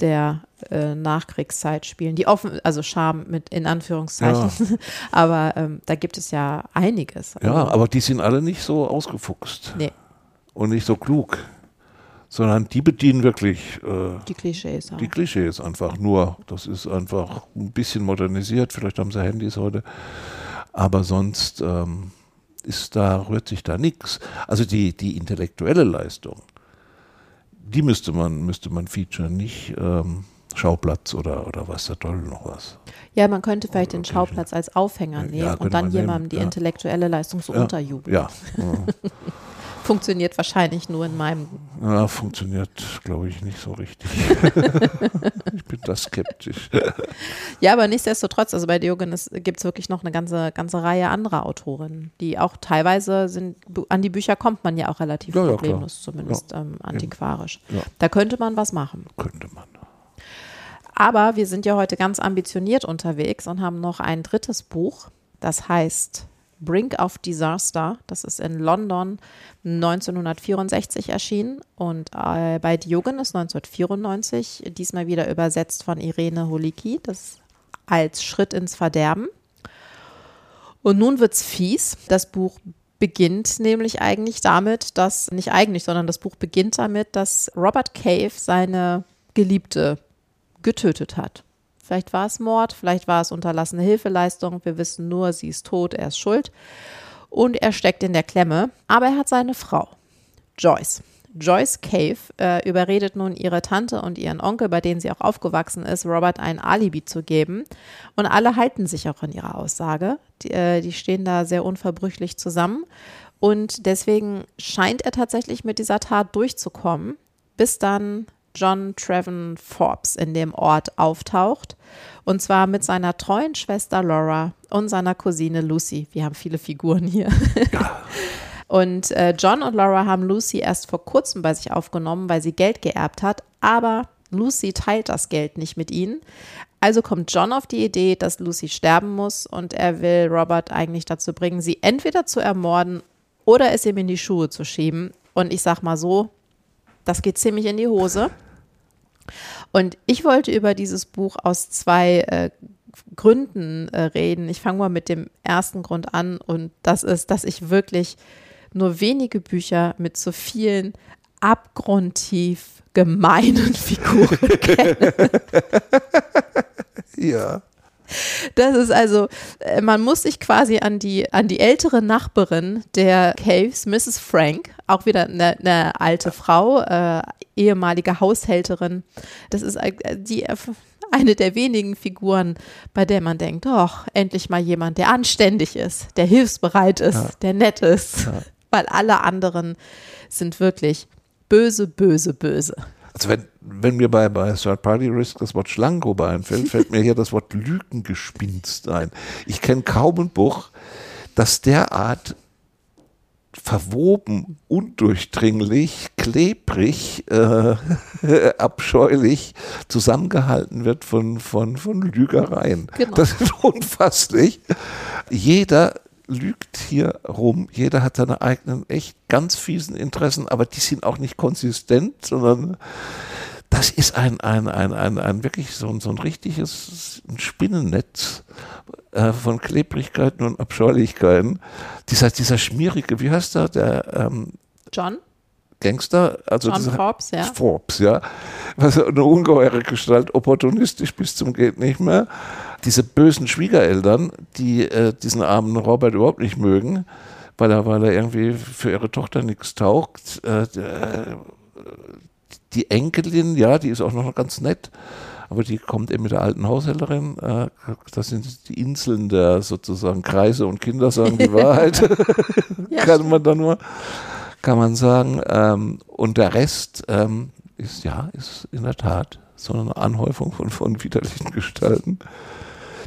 der äh, Nachkriegszeit spielen, die offen, also Scham mit in Anführungszeichen, ja. aber ähm, da gibt es ja einiges. Ja, aber die sind alle nicht so ausgefuchst nee. und nicht so klug, sondern die bedienen wirklich äh, die Klischees. Die Klischees einfach nur. Das ist einfach ein bisschen modernisiert. Vielleicht haben sie Handys heute, aber sonst ähm, ist da rührt sich da nichts. Also die die intellektuelle Leistung die müsste man, müsste man featuren, nicht ähm, Schauplatz oder, oder was da toll noch was. Ja, man könnte vielleicht den Schauplatz als Aufhänger nehmen ja, und dann jemandem die ja. intellektuelle Leistung so ja. unterjubeln. Ja. funktioniert wahrscheinlich nur in meinem. Ja, funktioniert, glaube ich, nicht so richtig. ich bin da skeptisch. ja, aber nichtsdestotrotz, also bei Diogenes gibt es wirklich noch eine ganze, ganze Reihe anderer Autorinnen, die auch teilweise sind, an die Bücher kommt man ja auch relativ ja, problemlos, ja, zumindest ähm, antiquarisch. Da könnte man was machen. Könnte man. Aber wir sind ja heute ganz ambitioniert unterwegs und haben noch ein drittes Buch, das heißt Brink of Disaster. Das ist in London 1964 erschienen und äh, bei Diogenes 1994, diesmal wieder übersetzt von Irene Holicki, das als Schritt ins Verderben. Und nun wird's fies. Das Buch beginnt nämlich eigentlich damit, dass, nicht eigentlich, sondern das Buch beginnt damit, dass Robert Cave seine Geliebte getötet hat. Vielleicht war es Mord, vielleicht war es unterlassene Hilfeleistung. Wir wissen nur, sie ist tot, er ist schuld. Und er steckt in der Klemme. Aber er hat seine Frau, Joyce. Joyce Cave äh, überredet nun ihre Tante und ihren Onkel, bei denen sie auch aufgewachsen ist, Robert ein Alibi zu geben. Und alle halten sich auch an ihrer Aussage. Die, äh, die stehen da sehr unverbrüchlich zusammen. Und deswegen scheint er tatsächlich mit dieser Tat durchzukommen, bis dann John Trevon Forbes in dem Ort auftaucht. Und zwar mit seiner treuen Schwester Laura und seiner Cousine Lucy. Wir haben viele Figuren hier. Und äh, John und Laura haben Lucy erst vor kurzem bei sich aufgenommen, weil sie Geld geerbt hat. Aber Lucy teilt das Geld nicht mit ihnen. Also kommt John auf die Idee, dass Lucy sterben muss und er will Robert eigentlich dazu bringen, sie entweder zu ermorden oder es ihm in die Schuhe zu schieben. Und ich sag mal so, das geht ziemlich in die Hose. Und ich wollte über dieses Buch aus zwei äh, Gründen äh, reden. Ich fange mal mit dem ersten Grund an und das ist, dass ich wirklich nur wenige Bücher mit so vielen abgrundtief gemeinen Figuren kenne. ja. Das ist also, äh, man muss sich quasi an die, an die ältere Nachbarin der Caves, Mrs. Frank, auch wieder eine, eine alte Frau, äh, ehemalige Haushälterin. Das ist äh, die eine der wenigen Figuren, bei der man denkt, doch, endlich mal jemand, der anständig ist, der hilfsbereit ist, ja. der nett ist. Ja. Weil alle anderen sind wirklich böse, böse, böse. Also wenn, wenn mir bei, bei Third Party Risk das Wort Schlangengrube einfällt, fällt mir hier das Wort Lügengespinst ein. Ich kenne kaum ein Buch, das derart verwoben, undurchdringlich, klebrig, äh, abscheulich zusammengehalten wird von, von, von Lügereien. Genau. Das ist unfasslich. Jeder lügt hier rum. Jeder hat seine eigenen echt ganz fiesen Interessen, aber die sind auch nicht konsistent, sondern das ist ein, ein, ein, ein, ein wirklich so, ein, so ein richtiges Spinnennetz äh, von Klebrigkeiten und Abscheulichkeiten. Dieser, dieser schmierige, wie heißt der? Der ähm, John? Gangster, also John Forbes, ja. Forbes, ja. Was eine ungeheure Gestalt, opportunistisch bis zum geht nicht mehr diese bösen Schwiegereltern, die äh, diesen armen Robert überhaupt nicht mögen, weil er, weil er irgendwie für ihre Tochter nichts taugt. Äh, die Enkelin, ja, die ist auch noch ganz nett, aber die kommt eben mit der alten Haushälterin. Äh, das sind die Inseln der sozusagen Kreise und Kinder sagen die Wahrheit. ja, kann man da nur, kann man sagen. Ähm, und der Rest, ähm, ist ja, ist in der Tat so eine Anhäufung von, von widerlichen Gestalten,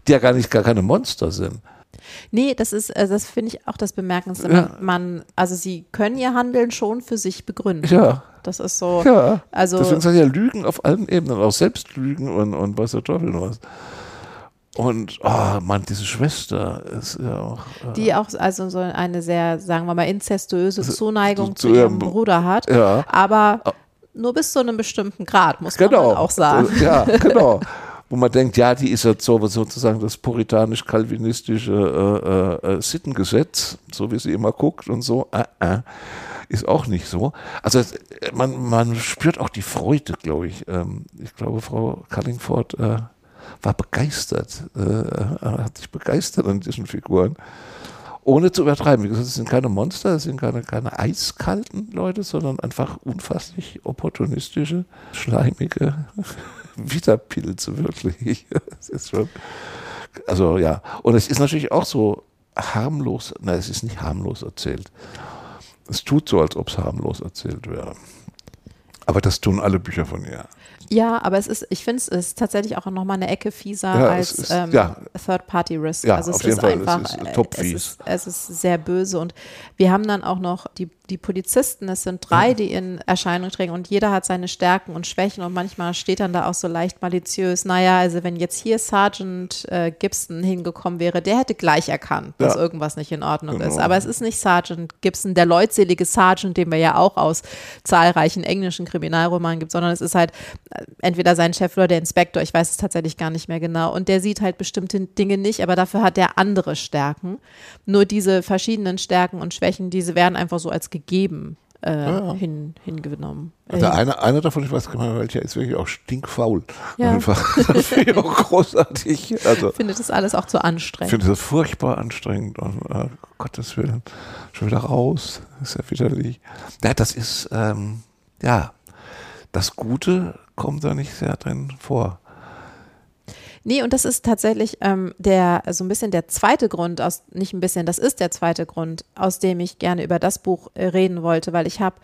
die ja gar nicht gar keine Monster sind. Nee, das ist, äh, das finde ich auch das Bemerkenswerte. Ja. Man, also sie können ihr Handeln schon für sich begründen. Ja. Das ist so. Ja. Also, Deswegen sind ja Lügen auf allen Ebenen, auch Selbstlügen und, und was der Teufel noch was. Und oh Mann, diese Schwester ist ja auch. Äh, die auch also so eine sehr, sagen wir mal, inzestuöse Zuneigung zu, zu ihrem Bruder hat. Ja. Aber nur bis zu einem bestimmten Grad, muss genau. man auch sagen. Ja, genau. Wo man denkt, ja, die ist jetzt so, sozusagen das puritanisch-kalvinistische äh, äh, Sittengesetz, so wie sie immer guckt und so. Äh, äh, ist auch nicht so. Also man, man spürt auch die Freude, glaube ich. Ähm, ich glaube, Frau Cullingford äh, war begeistert, äh, hat sich begeistert an diesen Figuren. Ohne zu übertreiben. Wie gesagt, es sind keine Monster, es sind keine, keine eiskalten Leute, sondern einfach unfasslich opportunistische, schleimige Widerpilze, wirklich. Es ist schon, also ja. Und es ist natürlich auch so harmlos, nein, es ist nicht harmlos erzählt. Es tut so, als ob es harmlos erzählt wäre. Aber das tun alle Bücher von ihr. Ja, aber es ist, ich finde es ist tatsächlich auch nochmal eine Ecke fieser ja, als ist, ähm, ja. Third-Party-Risk. Ja, also es auf jeden ist Fall, einfach, es ist top es ist, es ist sehr böse und wir haben dann auch noch die, die Polizisten, es sind drei, die in Erscheinung treten und jeder hat seine Stärken und Schwächen und manchmal steht dann da auch so leicht maliziös, naja, also wenn jetzt hier Sergeant äh, Gibson hingekommen wäre, der hätte gleich erkannt, dass irgendwas nicht in Ordnung genau. ist. Aber es ist nicht Sergeant Gibson, der leutselige Sergeant, den wir ja auch aus zahlreichen englischen Kriminalromanen gibt, sondern es ist halt äh, entweder sein Chef oder der Inspektor, ich weiß es tatsächlich gar nicht mehr genau. Und der sieht halt bestimmte Dinge nicht, aber dafür hat er andere Stärken. Nur diese verschiedenen Stärken und Schwächen, diese werden einfach so als gegeben äh, ja. hin, hingenommen. Also einer, einer davon, ich weiß gar nicht welcher, ist wirklich auch stinkfaul. Ja. Einfach. Das finde ich auch großartig. Also, finde das alles auch zu anstrengend. Ich finde das furchtbar anstrengend. Und, uh, Gottes Willen, schon wieder raus. Ist ja widerlich. Ja, das ist, ähm, ja, das Gute kommt da nicht sehr drin vor. Nee, und das ist tatsächlich ähm, der, so ein bisschen der zweite Grund, aus, nicht ein bisschen, das ist der zweite Grund, aus dem ich gerne über das Buch äh, reden wollte, weil ich habe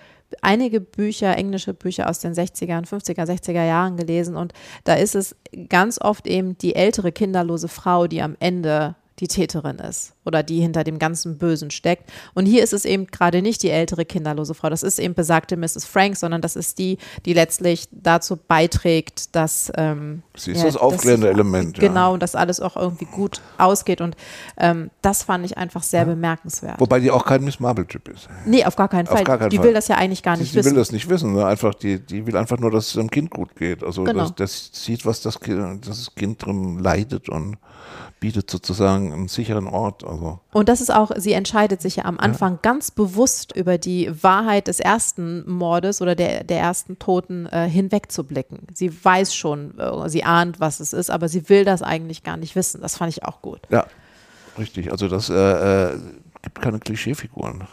einige Bücher, englische Bücher aus den 60er, 50er, 60er Jahren gelesen und da ist es ganz oft eben die ältere kinderlose Frau, die am Ende die Täterin ist oder die hinter dem ganzen Bösen steckt. Und hier ist es eben gerade nicht die ältere kinderlose Frau, das ist eben besagte Mrs. Frank, sondern das ist die, die letztlich dazu beiträgt, dass ähm, sie ist ja, das aufklärende das, Element. Genau, ja. dass alles auch irgendwie gut ausgeht. Und ähm, das fand ich einfach sehr ja. bemerkenswert. Wobei die auch kein Miss Marble-Typ ist. Nee, auf gar keinen Fall. Gar keinen die Fall. will das ja eigentlich gar nicht die, wissen. Die will das nicht wissen. Ne? Einfach, die, die will einfach nur, dass es dem Kind gut geht. Also genau. das, das sieht, was das Kind, das Kind drin leidet und bietet sozusagen einen sicheren Ort. Also. Und das ist auch, sie entscheidet sich ja am Anfang ja. ganz bewusst über die Wahrheit des ersten Mordes oder der, der ersten Toten äh, hinwegzublicken. Sie weiß schon, äh, sie ahnt, was es ist, aber sie will das eigentlich gar nicht wissen. Das fand ich auch gut. Ja, richtig. Also das äh, äh gibt keine Klischeefiguren.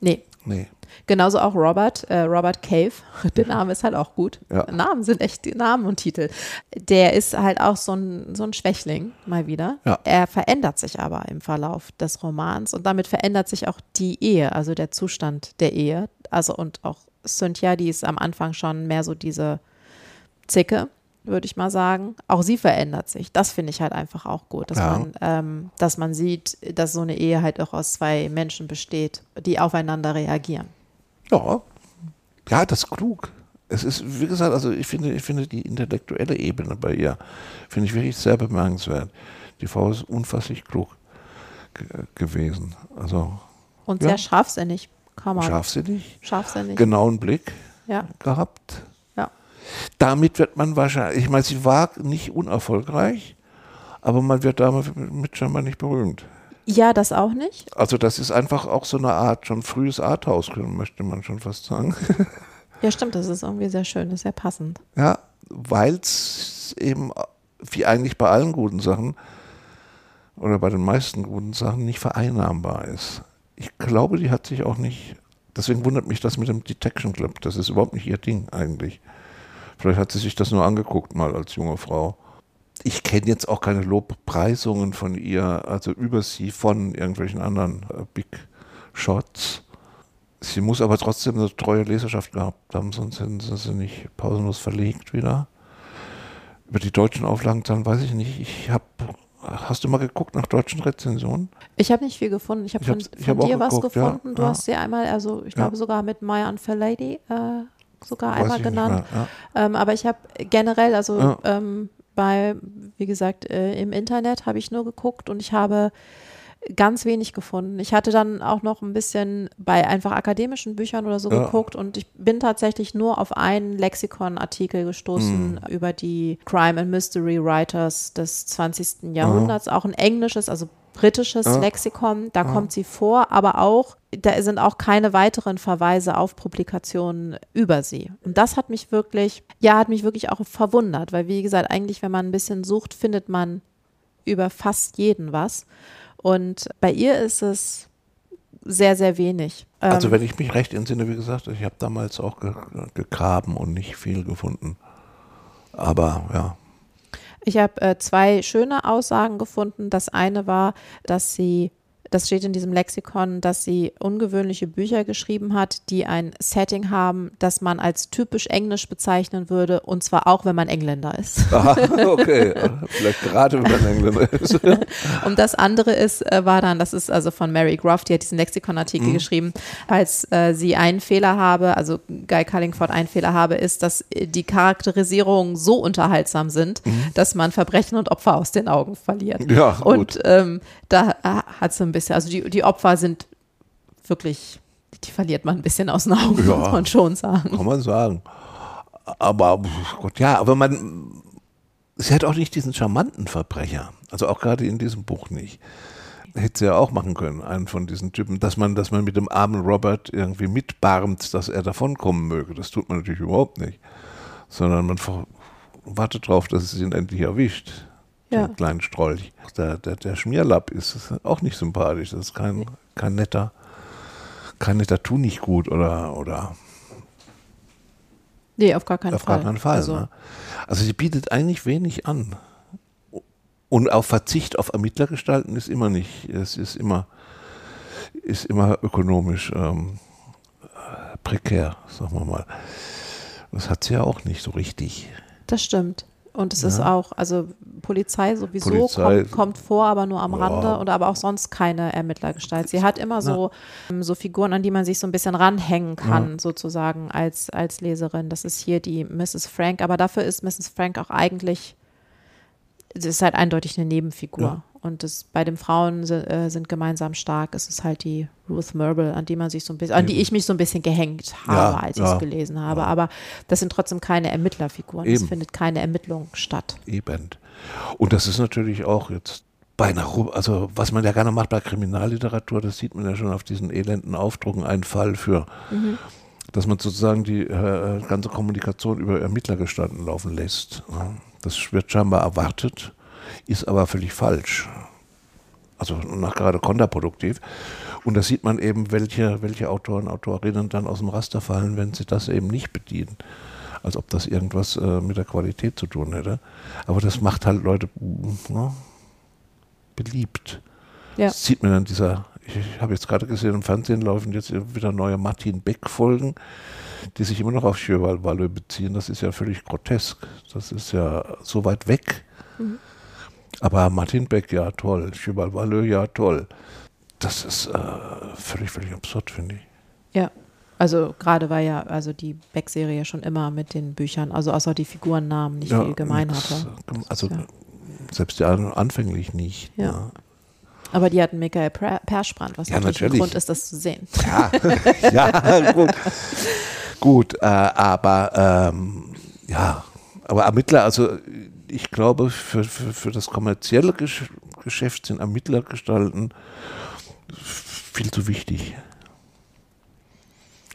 Nee. Nee. Genauso auch Robert, äh, Robert Cave, der Name ist halt auch gut. Ja. Namen sind echt Namen und Titel. Der ist halt auch so ein, so ein Schwächling, mal wieder. Ja. Er verändert sich aber im Verlauf des Romans und damit verändert sich auch die Ehe, also der Zustand der Ehe. Also und auch Cynthia, die ist am Anfang schon mehr so diese Zicke, würde ich mal sagen. Auch sie verändert sich. Das finde ich halt einfach auch gut, dass, ja. man, ähm, dass man sieht, dass so eine Ehe halt auch aus zwei Menschen besteht, die aufeinander reagieren. Ja, ja, das ist klug. Es ist, wie gesagt, also ich finde, ich finde die intellektuelle Ebene bei ihr, finde ich wirklich sehr bemerkenswert. Die Frau ist unfasslich klug gewesen. Also, Und ja. sehr scharfsinnig, kann man. Scharfsinnig. Scharfsinnig. Genauen Blick ja. gehabt. Ja. Damit wird man wahrscheinlich, ich meine, sie war nicht unerfolgreich, aber man wird damit scheinbar nicht berühmt. Ja, das auch nicht. Also das ist einfach auch so eine Art, schon frühes Arthouse, möchte man schon fast sagen. Ja, stimmt, das ist irgendwie sehr schön, das ist sehr passend. Ja, weil es eben, wie eigentlich bei allen guten Sachen, oder bei den meisten guten Sachen, nicht vereinnahmbar ist. Ich glaube, die hat sich auch nicht, deswegen wundert mich das mit dem Detection Club, das ist überhaupt nicht ihr Ding eigentlich. Vielleicht hat sie sich das nur angeguckt mal als junge Frau ich kenne jetzt auch keine Lobpreisungen von ihr, also über sie von irgendwelchen anderen äh, Big Shots. Sie muss aber trotzdem eine treue Leserschaft gehabt haben, sonst hätten sie sie nicht pausenlos verlegt wieder. Über die deutschen Auflagen dann weiß ich nicht. Ich habe Hast du mal geguckt nach deutschen Rezensionen? Ich habe nicht viel gefunden. Ich habe von, ich von hab dir was geguckt, ja. gefunden. Du Ja. hast sie einmal, also ich Ja. glaube sogar mit My Unfair Lady äh, sogar Weiß einmal genannt. mehr, ja. Ähm, aber ich habe generell, also Ja. ähm, bei, wie gesagt, äh, im Internet habe ich nur geguckt und ich habe ganz wenig gefunden. Ich hatte dann auch noch ein bisschen bei einfach akademischen Büchern oder so Ja. geguckt und ich bin tatsächlich nur auf einen Lexikon-Artikel gestoßen Hm. über die Crime and Mystery Writers des 20. Jahrhunderts, auch ein englisches, also britisches Ja. Lexikon, da kommt sie vor, aber auch, da sind auch keine weiteren Verweise auf Publikationen über sie. Und das hat mich wirklich, ja, hat mich wirklich auch verwundert, weil wie gesagt, eigentlich, wenn man ein bisschen sucht, findet man über fast jeden was. Und bei ihr ist es sehr, sehr wenig. Also Ähm, wenn ich mich recht entsinne, wie gesagt, ich habe damals auch ge gegraben und nicht viel gefunden. Aber ja, Ich habe äh, zwei schöne Aussagen gefunden. Das eine war, dass sie, das steht in diesem Lexikon, dass sie ungewöhnliche Bücher geschrieben hat, die ein Setting haben, das man als typisch englisch bezeichnen würde, und zwar auch, wenn man Engländer ist. Aha, okay, vielleicht gerade wenn man Engländer ist. Und das andere ist, äh, war dann, das ist also von Mary Groff, die hat diesen Lexikonartikel geschrieben, als äh, sie einen Fehler habe, also Guy Cullingford einen Fehler habe, ist, dass äh, die Charakterisierungen so unterhaltsam sind, dass man Verbrechen und Opfer aus den Augen verliert. Ja, gut. Und ähm, da äh, hat sie ein bisschen, also die, die Opfer sind wirklich, die verliert man ein bisschen aus den Augen, Ja. muss man schon sagen. Kann man sagen. Aber Gott, ja, aber man, sie hat auch nicht diesen charmanten Verbrecher. Also auch gerade in diesem Buch nicht. Hätte sie ja auch machen können, einen von diesen Typen, dass man, dass man mit dem armen Robert irgendwie mitbarmt, dass er davonkommen möge. Das tut man natürlich überhaupt nicht. Sondern man wartet drauf, dass es ihn endlich erwischt. Ja. Den kleinen Strolch. Der, der, der Schmierlapp ist auch nicht sympathisch. Das ist kein, kein netter, kein netter Tu nicht gut oder, oder Nee, auf gar keinen auf Fall. gar keinen Fall. Also, ne? also sie bietet eigentlich wenig an. Und auf Verzicht auf Ermittlergestalten ist immer nicht, es ist immer, ist immer ökonomisch ähm, äh, prekär, sagen wir mal. Das hat sie ja auch nicht so richtig. Das stimmt. Und es ist Ja. auch, also Polizei sowieso Polizei- kommt, kommt vor, aber nur am Ja. Rande und aber auch sonst keine Ermittlergestalt. Sie hat immer so, ähm, so Figuren, an die man sich so ein bisschen ranhängen kann, sozusagen als, als Leserin. Das ist hier die Mrs. Frank, aber dafür ist Mrs. Frank auch eigentlich, sie ist halt eindeutig eine Nebenfigur. Ja. Und das, bei den Frauen äh, sind gemeinsam stark. Es ist halt die Ruth Merble, an die man sich so ein bisschen, an die ich mich so ein bisschen gehängt habe, Ja, als ich ja. es gelesen habe. Aber das sind trotzdem keine Ermittlerfiguren. Es Eben. findet keine Ermittlung statt. Eben. Und das ist natürlich auch jetzt bei einer, Ru- also was man ja gerne macht bei Kriminalliteratur, das sieht man ja schon auf diesen elenden Aufdrucken, ein Fall für, dass man sozusagen die äh, ganze Kommunikation über Ermittlergestalten laufen lässt. Ja. Das wird scheinbar erwartet, ist aber völlig falsch. Also nach gerade kontraproduktiv. Und da sieht man eben, welche, welche Autoren, Autorinnen dann aus dem Raster fallen, wenn sie das eben nicht bedienen. Als ob das irgendwas äh, mit der Qualität zu tun hätte. Aber das macht halt Leute ja, beliebt. Ja. Das sieht man an dieser, ich, ich habe jetzt gerade gesehen, im Fernsehen laufen jetzt wieder neue Martin Beck-Folgen, die sich immer noch auf Cheval Valley beziehen. Das ist ja völlig grotesk. Das ist ja so weit weg. Aber Martin Beck, ja toll. Cheval Valley, ja toll. Das ist äh, völlig, völlig absurd, finde ich. Ja. Also gerade war ja also die Beck-Serie schon immer mit den Büchern, also außer die Figurennamen nicht viel gemein nix, hatte. gem- Also Ja. selbst die an, anfänglich nicht. Ja. ne? Aber die hatten Michael Per- Perschbrand, was Ja, natürlich, ein natürlich. Grund ist, das zu sehen. Ja, ja gut. Gut, äh, aber ähm, ja, aber Ermittler, also ich glaube, für, für, für das kommerzielle Gesch Geschäft sind Ermittlergestalten viel zu wichtig.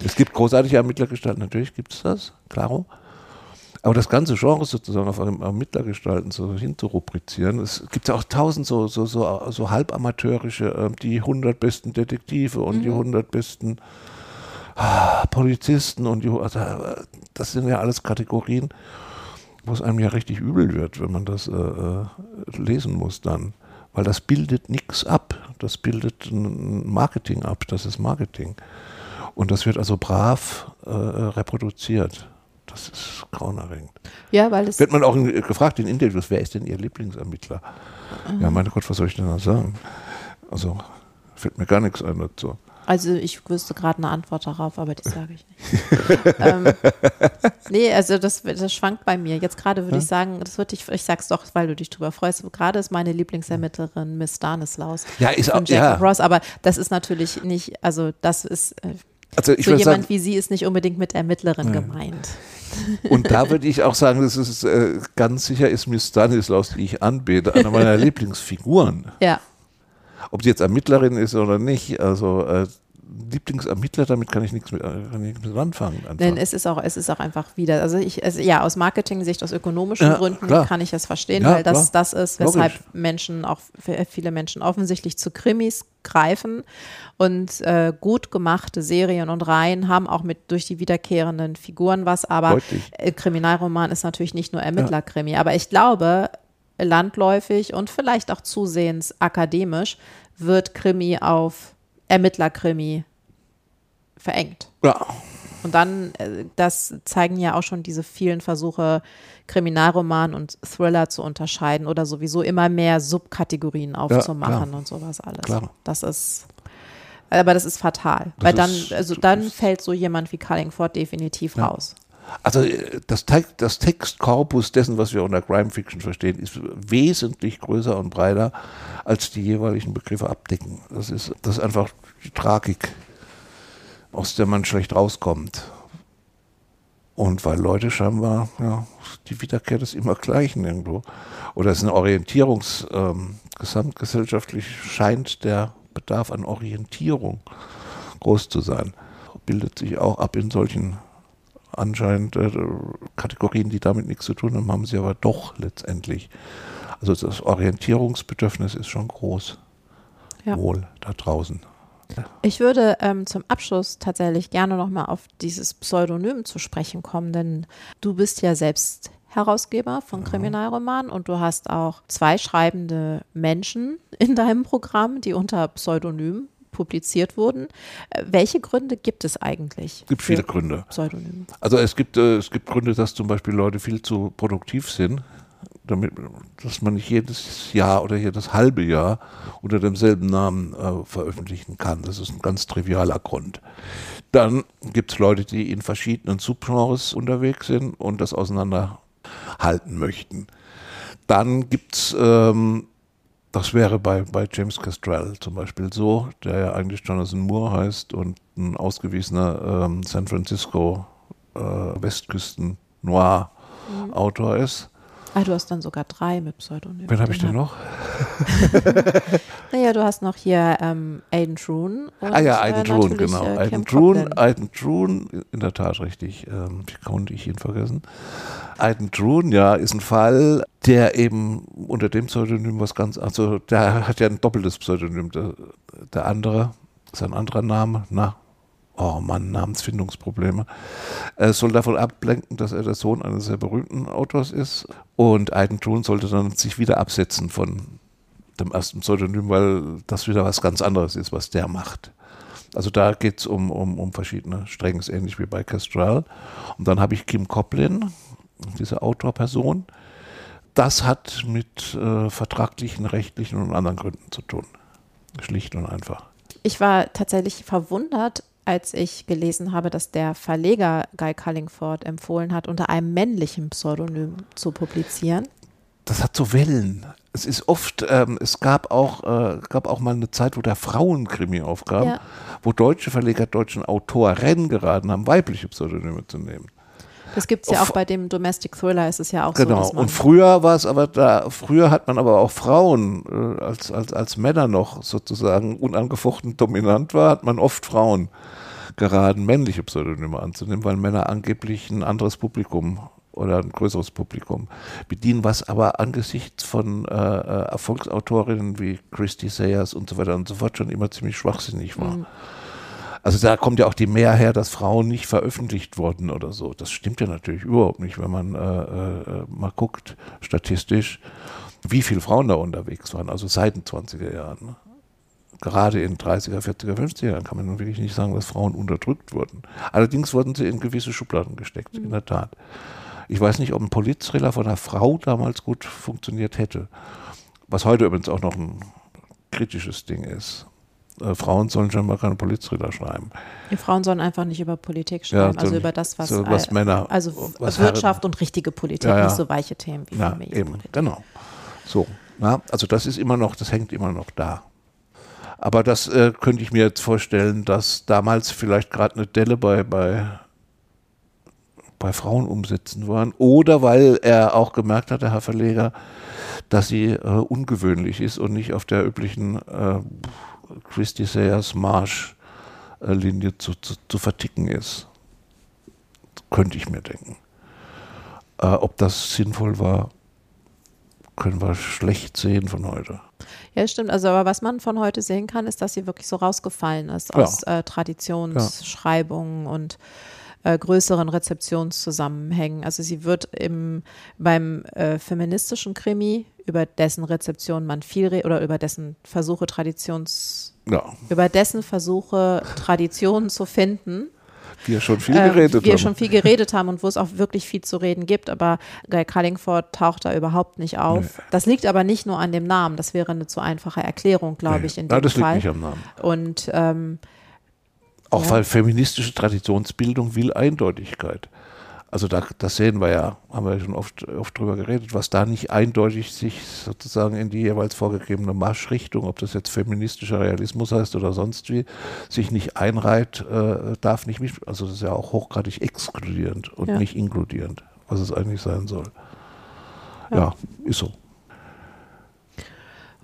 Es gibt großartige Ermittlergestalten, natürlich gibt es das, klaro. Aber das ganze Genre sozusagen auf einem Ermittlergestalten so hinzurubrizieren, es gibt ja auch tausend so, so, so, so halbamateurische, ähm, die 100 besten Detektive und die 100 besten Polizisten und also, äh, das sind ja alles Kategorien, wo es einem ja richtig übel wird, wenn man das äh, äh, lesen muss dann. Weil das bildet nichts ab. Das bildet ein Marketing ab. Das ist Marketing. Und das wird also brav äh, reproduziert. Das ist grauenerregend. Ja, weil es. Wird man auch in, gefragt in Interviews, wer ist denn Ihr Lieblingsermittler? Mhm. Ja, meine Gott, was soll ich denn da sagen? Also, fällt mir gar nichts ein dazu. Also ich wüsste gerade eine Antwort darauf, aber die sage ich nicht. ähm, nee, also das, das schwankt bei mir. Jetzt gerade würde Ja. ich sagen, das würde ich, ich sag's doch, weil du dich drüber freust. Gerade ist meine Lieblingsermittlerin Miss Stanislaus Ja, ist von auch, ja. Jacob Ross, aber das ist natürlich nicht, also das ist, äh, Also ich so jemand sagen, wie sie ist nicht unbedingt mit Ermittlerin gemeint. und da würde ich auch sagen, das ist äh, ganz sicher ist Miss Stanislaus, die ich anbete, eine meiner Lieblingsfiguren. Ja, Ob sie jetzt Ermittlerin ist oder nicht, also äh, Lieblingsermittler, damit kann ich nichts mit, kann ich nichts mit anfangen. Einfach. denn es ist auch, es ist auch einfach wieder, also ich, also ja, aus Marketing-Sicht, aus ökonomischen Ja, Gründen klar. kann ich es verstehen, Ja, weil das klar. das ist, weshalb Logisch. Menschen auch, viele Menschen offensichtlich zu Krimis greifen und äh, gut gemachte Serien und Reihen haben auch mit durch die wiederkehrenden Figuren was, aber Deutlich. äh, Kriminalroman ist natürlich nicht nur Ermittlerkrimi, aber ich glaube, landläufig und vielleicht auch zusehends akademisch wird Krimi auf Ermittlerkrimi verengt. Ja, Und dann, äh, das zeigen ja auch schon diese vielen Versuche, Kriminalroman und Thriller zu unterscheiden oder sowieso immer mehr Subkategorien aufzumachen und sowas alles. Klar. Das ist, aber das ist fatal. Das weil dann, also dann fällt so jemand wie Cullingford definitiv Ja. raus. Also äh, das, das Textkorpus dessen, was wir unter Crime Fiction verstehen, ist wesentlich größer und breiter, als die jeweiligen Begriffe abdecken. Das ist, das ist einfach die Tragik, aus der man schlecht rauskommt. Und weil Leute scheinbar, ja, die Wiederkehr des Immergleichen irgendwo, oder es ist eine Orientierungs, ähm, gesamtgesellschaftlich scheint der Bedarf an Orientierung groß zu sein. Bildet sich auch ab in solchen anscheinend äh, Kategorien, die damit nichts zu tun haben, haben sie aber doch letztendlich. Also das Orientierungsbedürfnis ist schon groß. Ja. Wohl da draußen. Ich würde ähm, zum Abschluss tatsächlich gerne nochmal auf dieses Pseudonym zu sprechen kommen, denn du bist ja selbst Herausgeber von Kriminalromanen und du hast auch zwei schreibende Menschen in deinem Programm, die unter Pseudonym publiziert wurden. Äh, welche Gründe gibt es eigentlich? Es gibt viele Gründe. Pseudonyme. Also es gibt, äh, es gibt Gründe, dass zum Beispiel Leute viel zu produktiv sind, damit, dass man nicht jedes Jahr oder jedes halbe Jahr unter demselben Namen äh, veröffentlichen kann. Das ist ein ganz trivialer Grund. Dann gibt es Leute, die in verschiedenen Subgenres unterwegs sind und das auseinanderhalten möchten. Dann gibt es, ähm, das wäre bei, bei James Castrell zum Beispiel so, der ja eigentlich Jonathan Moore heißt und ein ausgewiesener ähm, San Francisco äh, Westküsten Noir Autor ist. Ah, du hast dann sogar drei mit Pseudonym. Wen habe ich denn Genau. noch? Naja, du hast noch hier ähm, Aiden Troon. Ah ja, äh, Aiden Troon, natürlich, genau. äh, Aiden Troon, Coughlin. Aiden Troon, in der Tat richtig. Ähm, wie konnte ich ihn vergessen? Aiden Troon, ja, ist ein Fall, der eben unter dem Pseudonym was ganz, also der hat ja ein doppeltes Pseudonym. Der, der andere, ist ein anderer Name, na, oh Mann, Namensfindungsprobleme. Es soll davon ablenken, dass er der Sohn eines sehr berühmten Autors ist. Und Aiden sollte dann sich wieder absetzen von dem ersten Pseudonym, weil das wieder was ganz anderes ist, was der macht. Also da geht es um, um, um verschiedene Stränge, ist ähnlich wie bei Castral. Und dann habe ich Kim Coplin, diese Autorperson. Das hat mit äh, vertraglichen, rechtlichen und anderen Gründen zu tun. Schlicht und einfach. Ich war tatsächlich verwundert, als ich gelesen habe, dass der Verleger Guy Cullingford empfohlen hat, unter einem männlichen Pseudonym zu publizieren. das hat so Wellen. Es ist oft, ähm, es gab auch, äh, gab auch mal eine Zeit, wo der Frauenkrimi aufkam, Ja. wo deutsche Verleger deutschen Autoren geraten haben, weibliche Pseudonyme zu nehmen. Das gibt es ja auch bei dem Domestic Thriller, ist es ja auch so. Genau. Dass man, Und früher war es aber da, früher hat man aber auch Frauen, äh, als, als, als Männer noch sozusagen unangefochten dominant war, hat man oft Frauen geraten, männliche Pseudonyme anzunehmen, weil Männer angeblich ein anderes Publikum oder ein größeres Publikum bedienen, was aber angesichts von äh, äh, Erfolgsautorinnen wie Christy Sayers und so weiter und so fort schon immer ziemlich schwachsinnig war. Mhm. Also da kommt ja auch die Mehr her, dass Frauen nicht veröffentlicht wurden oder so. Das stimmt ja natürlich überhaupt nicht, wenn man äh, äh, mal guckt, statistisch, wie viele Frauen da unterwegs waren, also seit den 20er Jahren. Gerade in 30er, 40er, 50er Jahren kann man wirklich nicht sagen, dass Frauen unterdrückt wurden. Allerdings wurden sie in gewisse Schubladen gesteckt, mhm. in der Tat. Ich weiß nicht, ob ein Politthriller von einer Frau damals gut funktioniert hätte. Was heute übrigens auch noch ein kritisches Ding ist. Äh, Frauen sollen schon mal keine Politthriller schreiben. Die Frauen sollen einfach nicht über Politik schreiben, ja, so, also über das, was, so, was Männer, also was Wirtschaft Herren, und richtige Politik, ja, nicht so weiche Themen wie ja, eben, Genau. So, na, also das ist immer noch, das hängt immer noch da. Aber das äh, könnte ich mir jetzt vorstellen, dass damals vielleicht gerade eine Delle bei, bei, bei Frauen umsetzen waren. Oder weil er auch gemerkt hat, der Herr Verleger, dass sie äh, ungewöhnlich ist und nicht auf der üblichen äh, Christy Sayers Marsch-Linie zu, zu, zu, verticken ist. Könnte ich mir denken. Äh, ob das sinnvoll war, können wir schlecht sehen von heute. Ja, stimmt. Also, aber was man von heute sehen kann, ist, dass sie wirklich so rausgefallen ist ja. aus äh, Traditionsschreibungen ja. und äh, größeren Rezeptionszusammenhängen. Also sie wird im, beim äh, feministischen Krimi, über dessen Rezeption man viel oder über dessen Versuche Traditions ja. über dessen Versuche Traditionen zu finden, wir schon viel ähm, geredet äh, wir haben. schon viel geredet haben und wo es auch wirklich viel zu reden gibt, aber Guy Cullingford taucht da überhaupt nicht auf. Nee. Das liegt aber nicht nur an dem Namen, das wäre eine zu einfache Erklärung, glaube nee. ich, in dem Nein, das Fall. liegt nicht am Namen. Und ähm, auch ja. weil feministische Traditionsbildung will Eindeutigkeit. Also da, das sehen wir ja, haben wir ja schon oft, oft drüber geredet, was da nicht eindeutig sich sozusagen in die jeweils vorgegebene Marschrichtung, ob das jetzt feministischer Realismus heißt oder sonst wie, sich nicht einreiht, äh, darf nicht mich, also das ist ja auch hochgradig exkludierend und ja. nicht inkludierend, was es eigentlich sein soll. ja, ja ist so.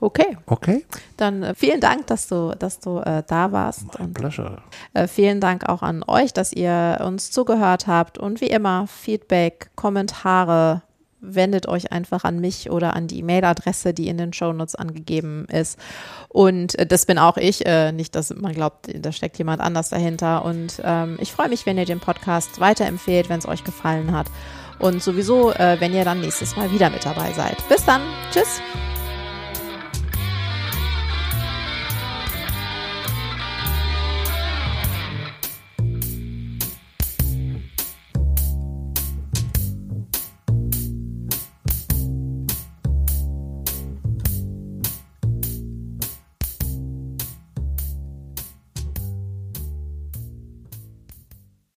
Okay. Okay. Dann äh, vielen Dank, dass du, dass du äh, da warst. Mein und, pleasure. Äh, vielen Dank auch an euch, dass ihr uns zugehört habt. Und wie immer, Feedback, Kommentare, wendet euch einfach an mich oder an die E-Mail-Adresse, die in den Shownotes angegeben ist. Und äh, das bin auch ich, äh, nicht, dass man glaubt, da steckt jemand anders dahinter. Und ähm, ich freue mich, wenn ihr den Podcast weiterempfehlt, wenn es euch gefallen hat. Und sowieso, äh, wenn ihr dann nächstes Mal wieder mit dabei seid. Bis dann. Tschüss.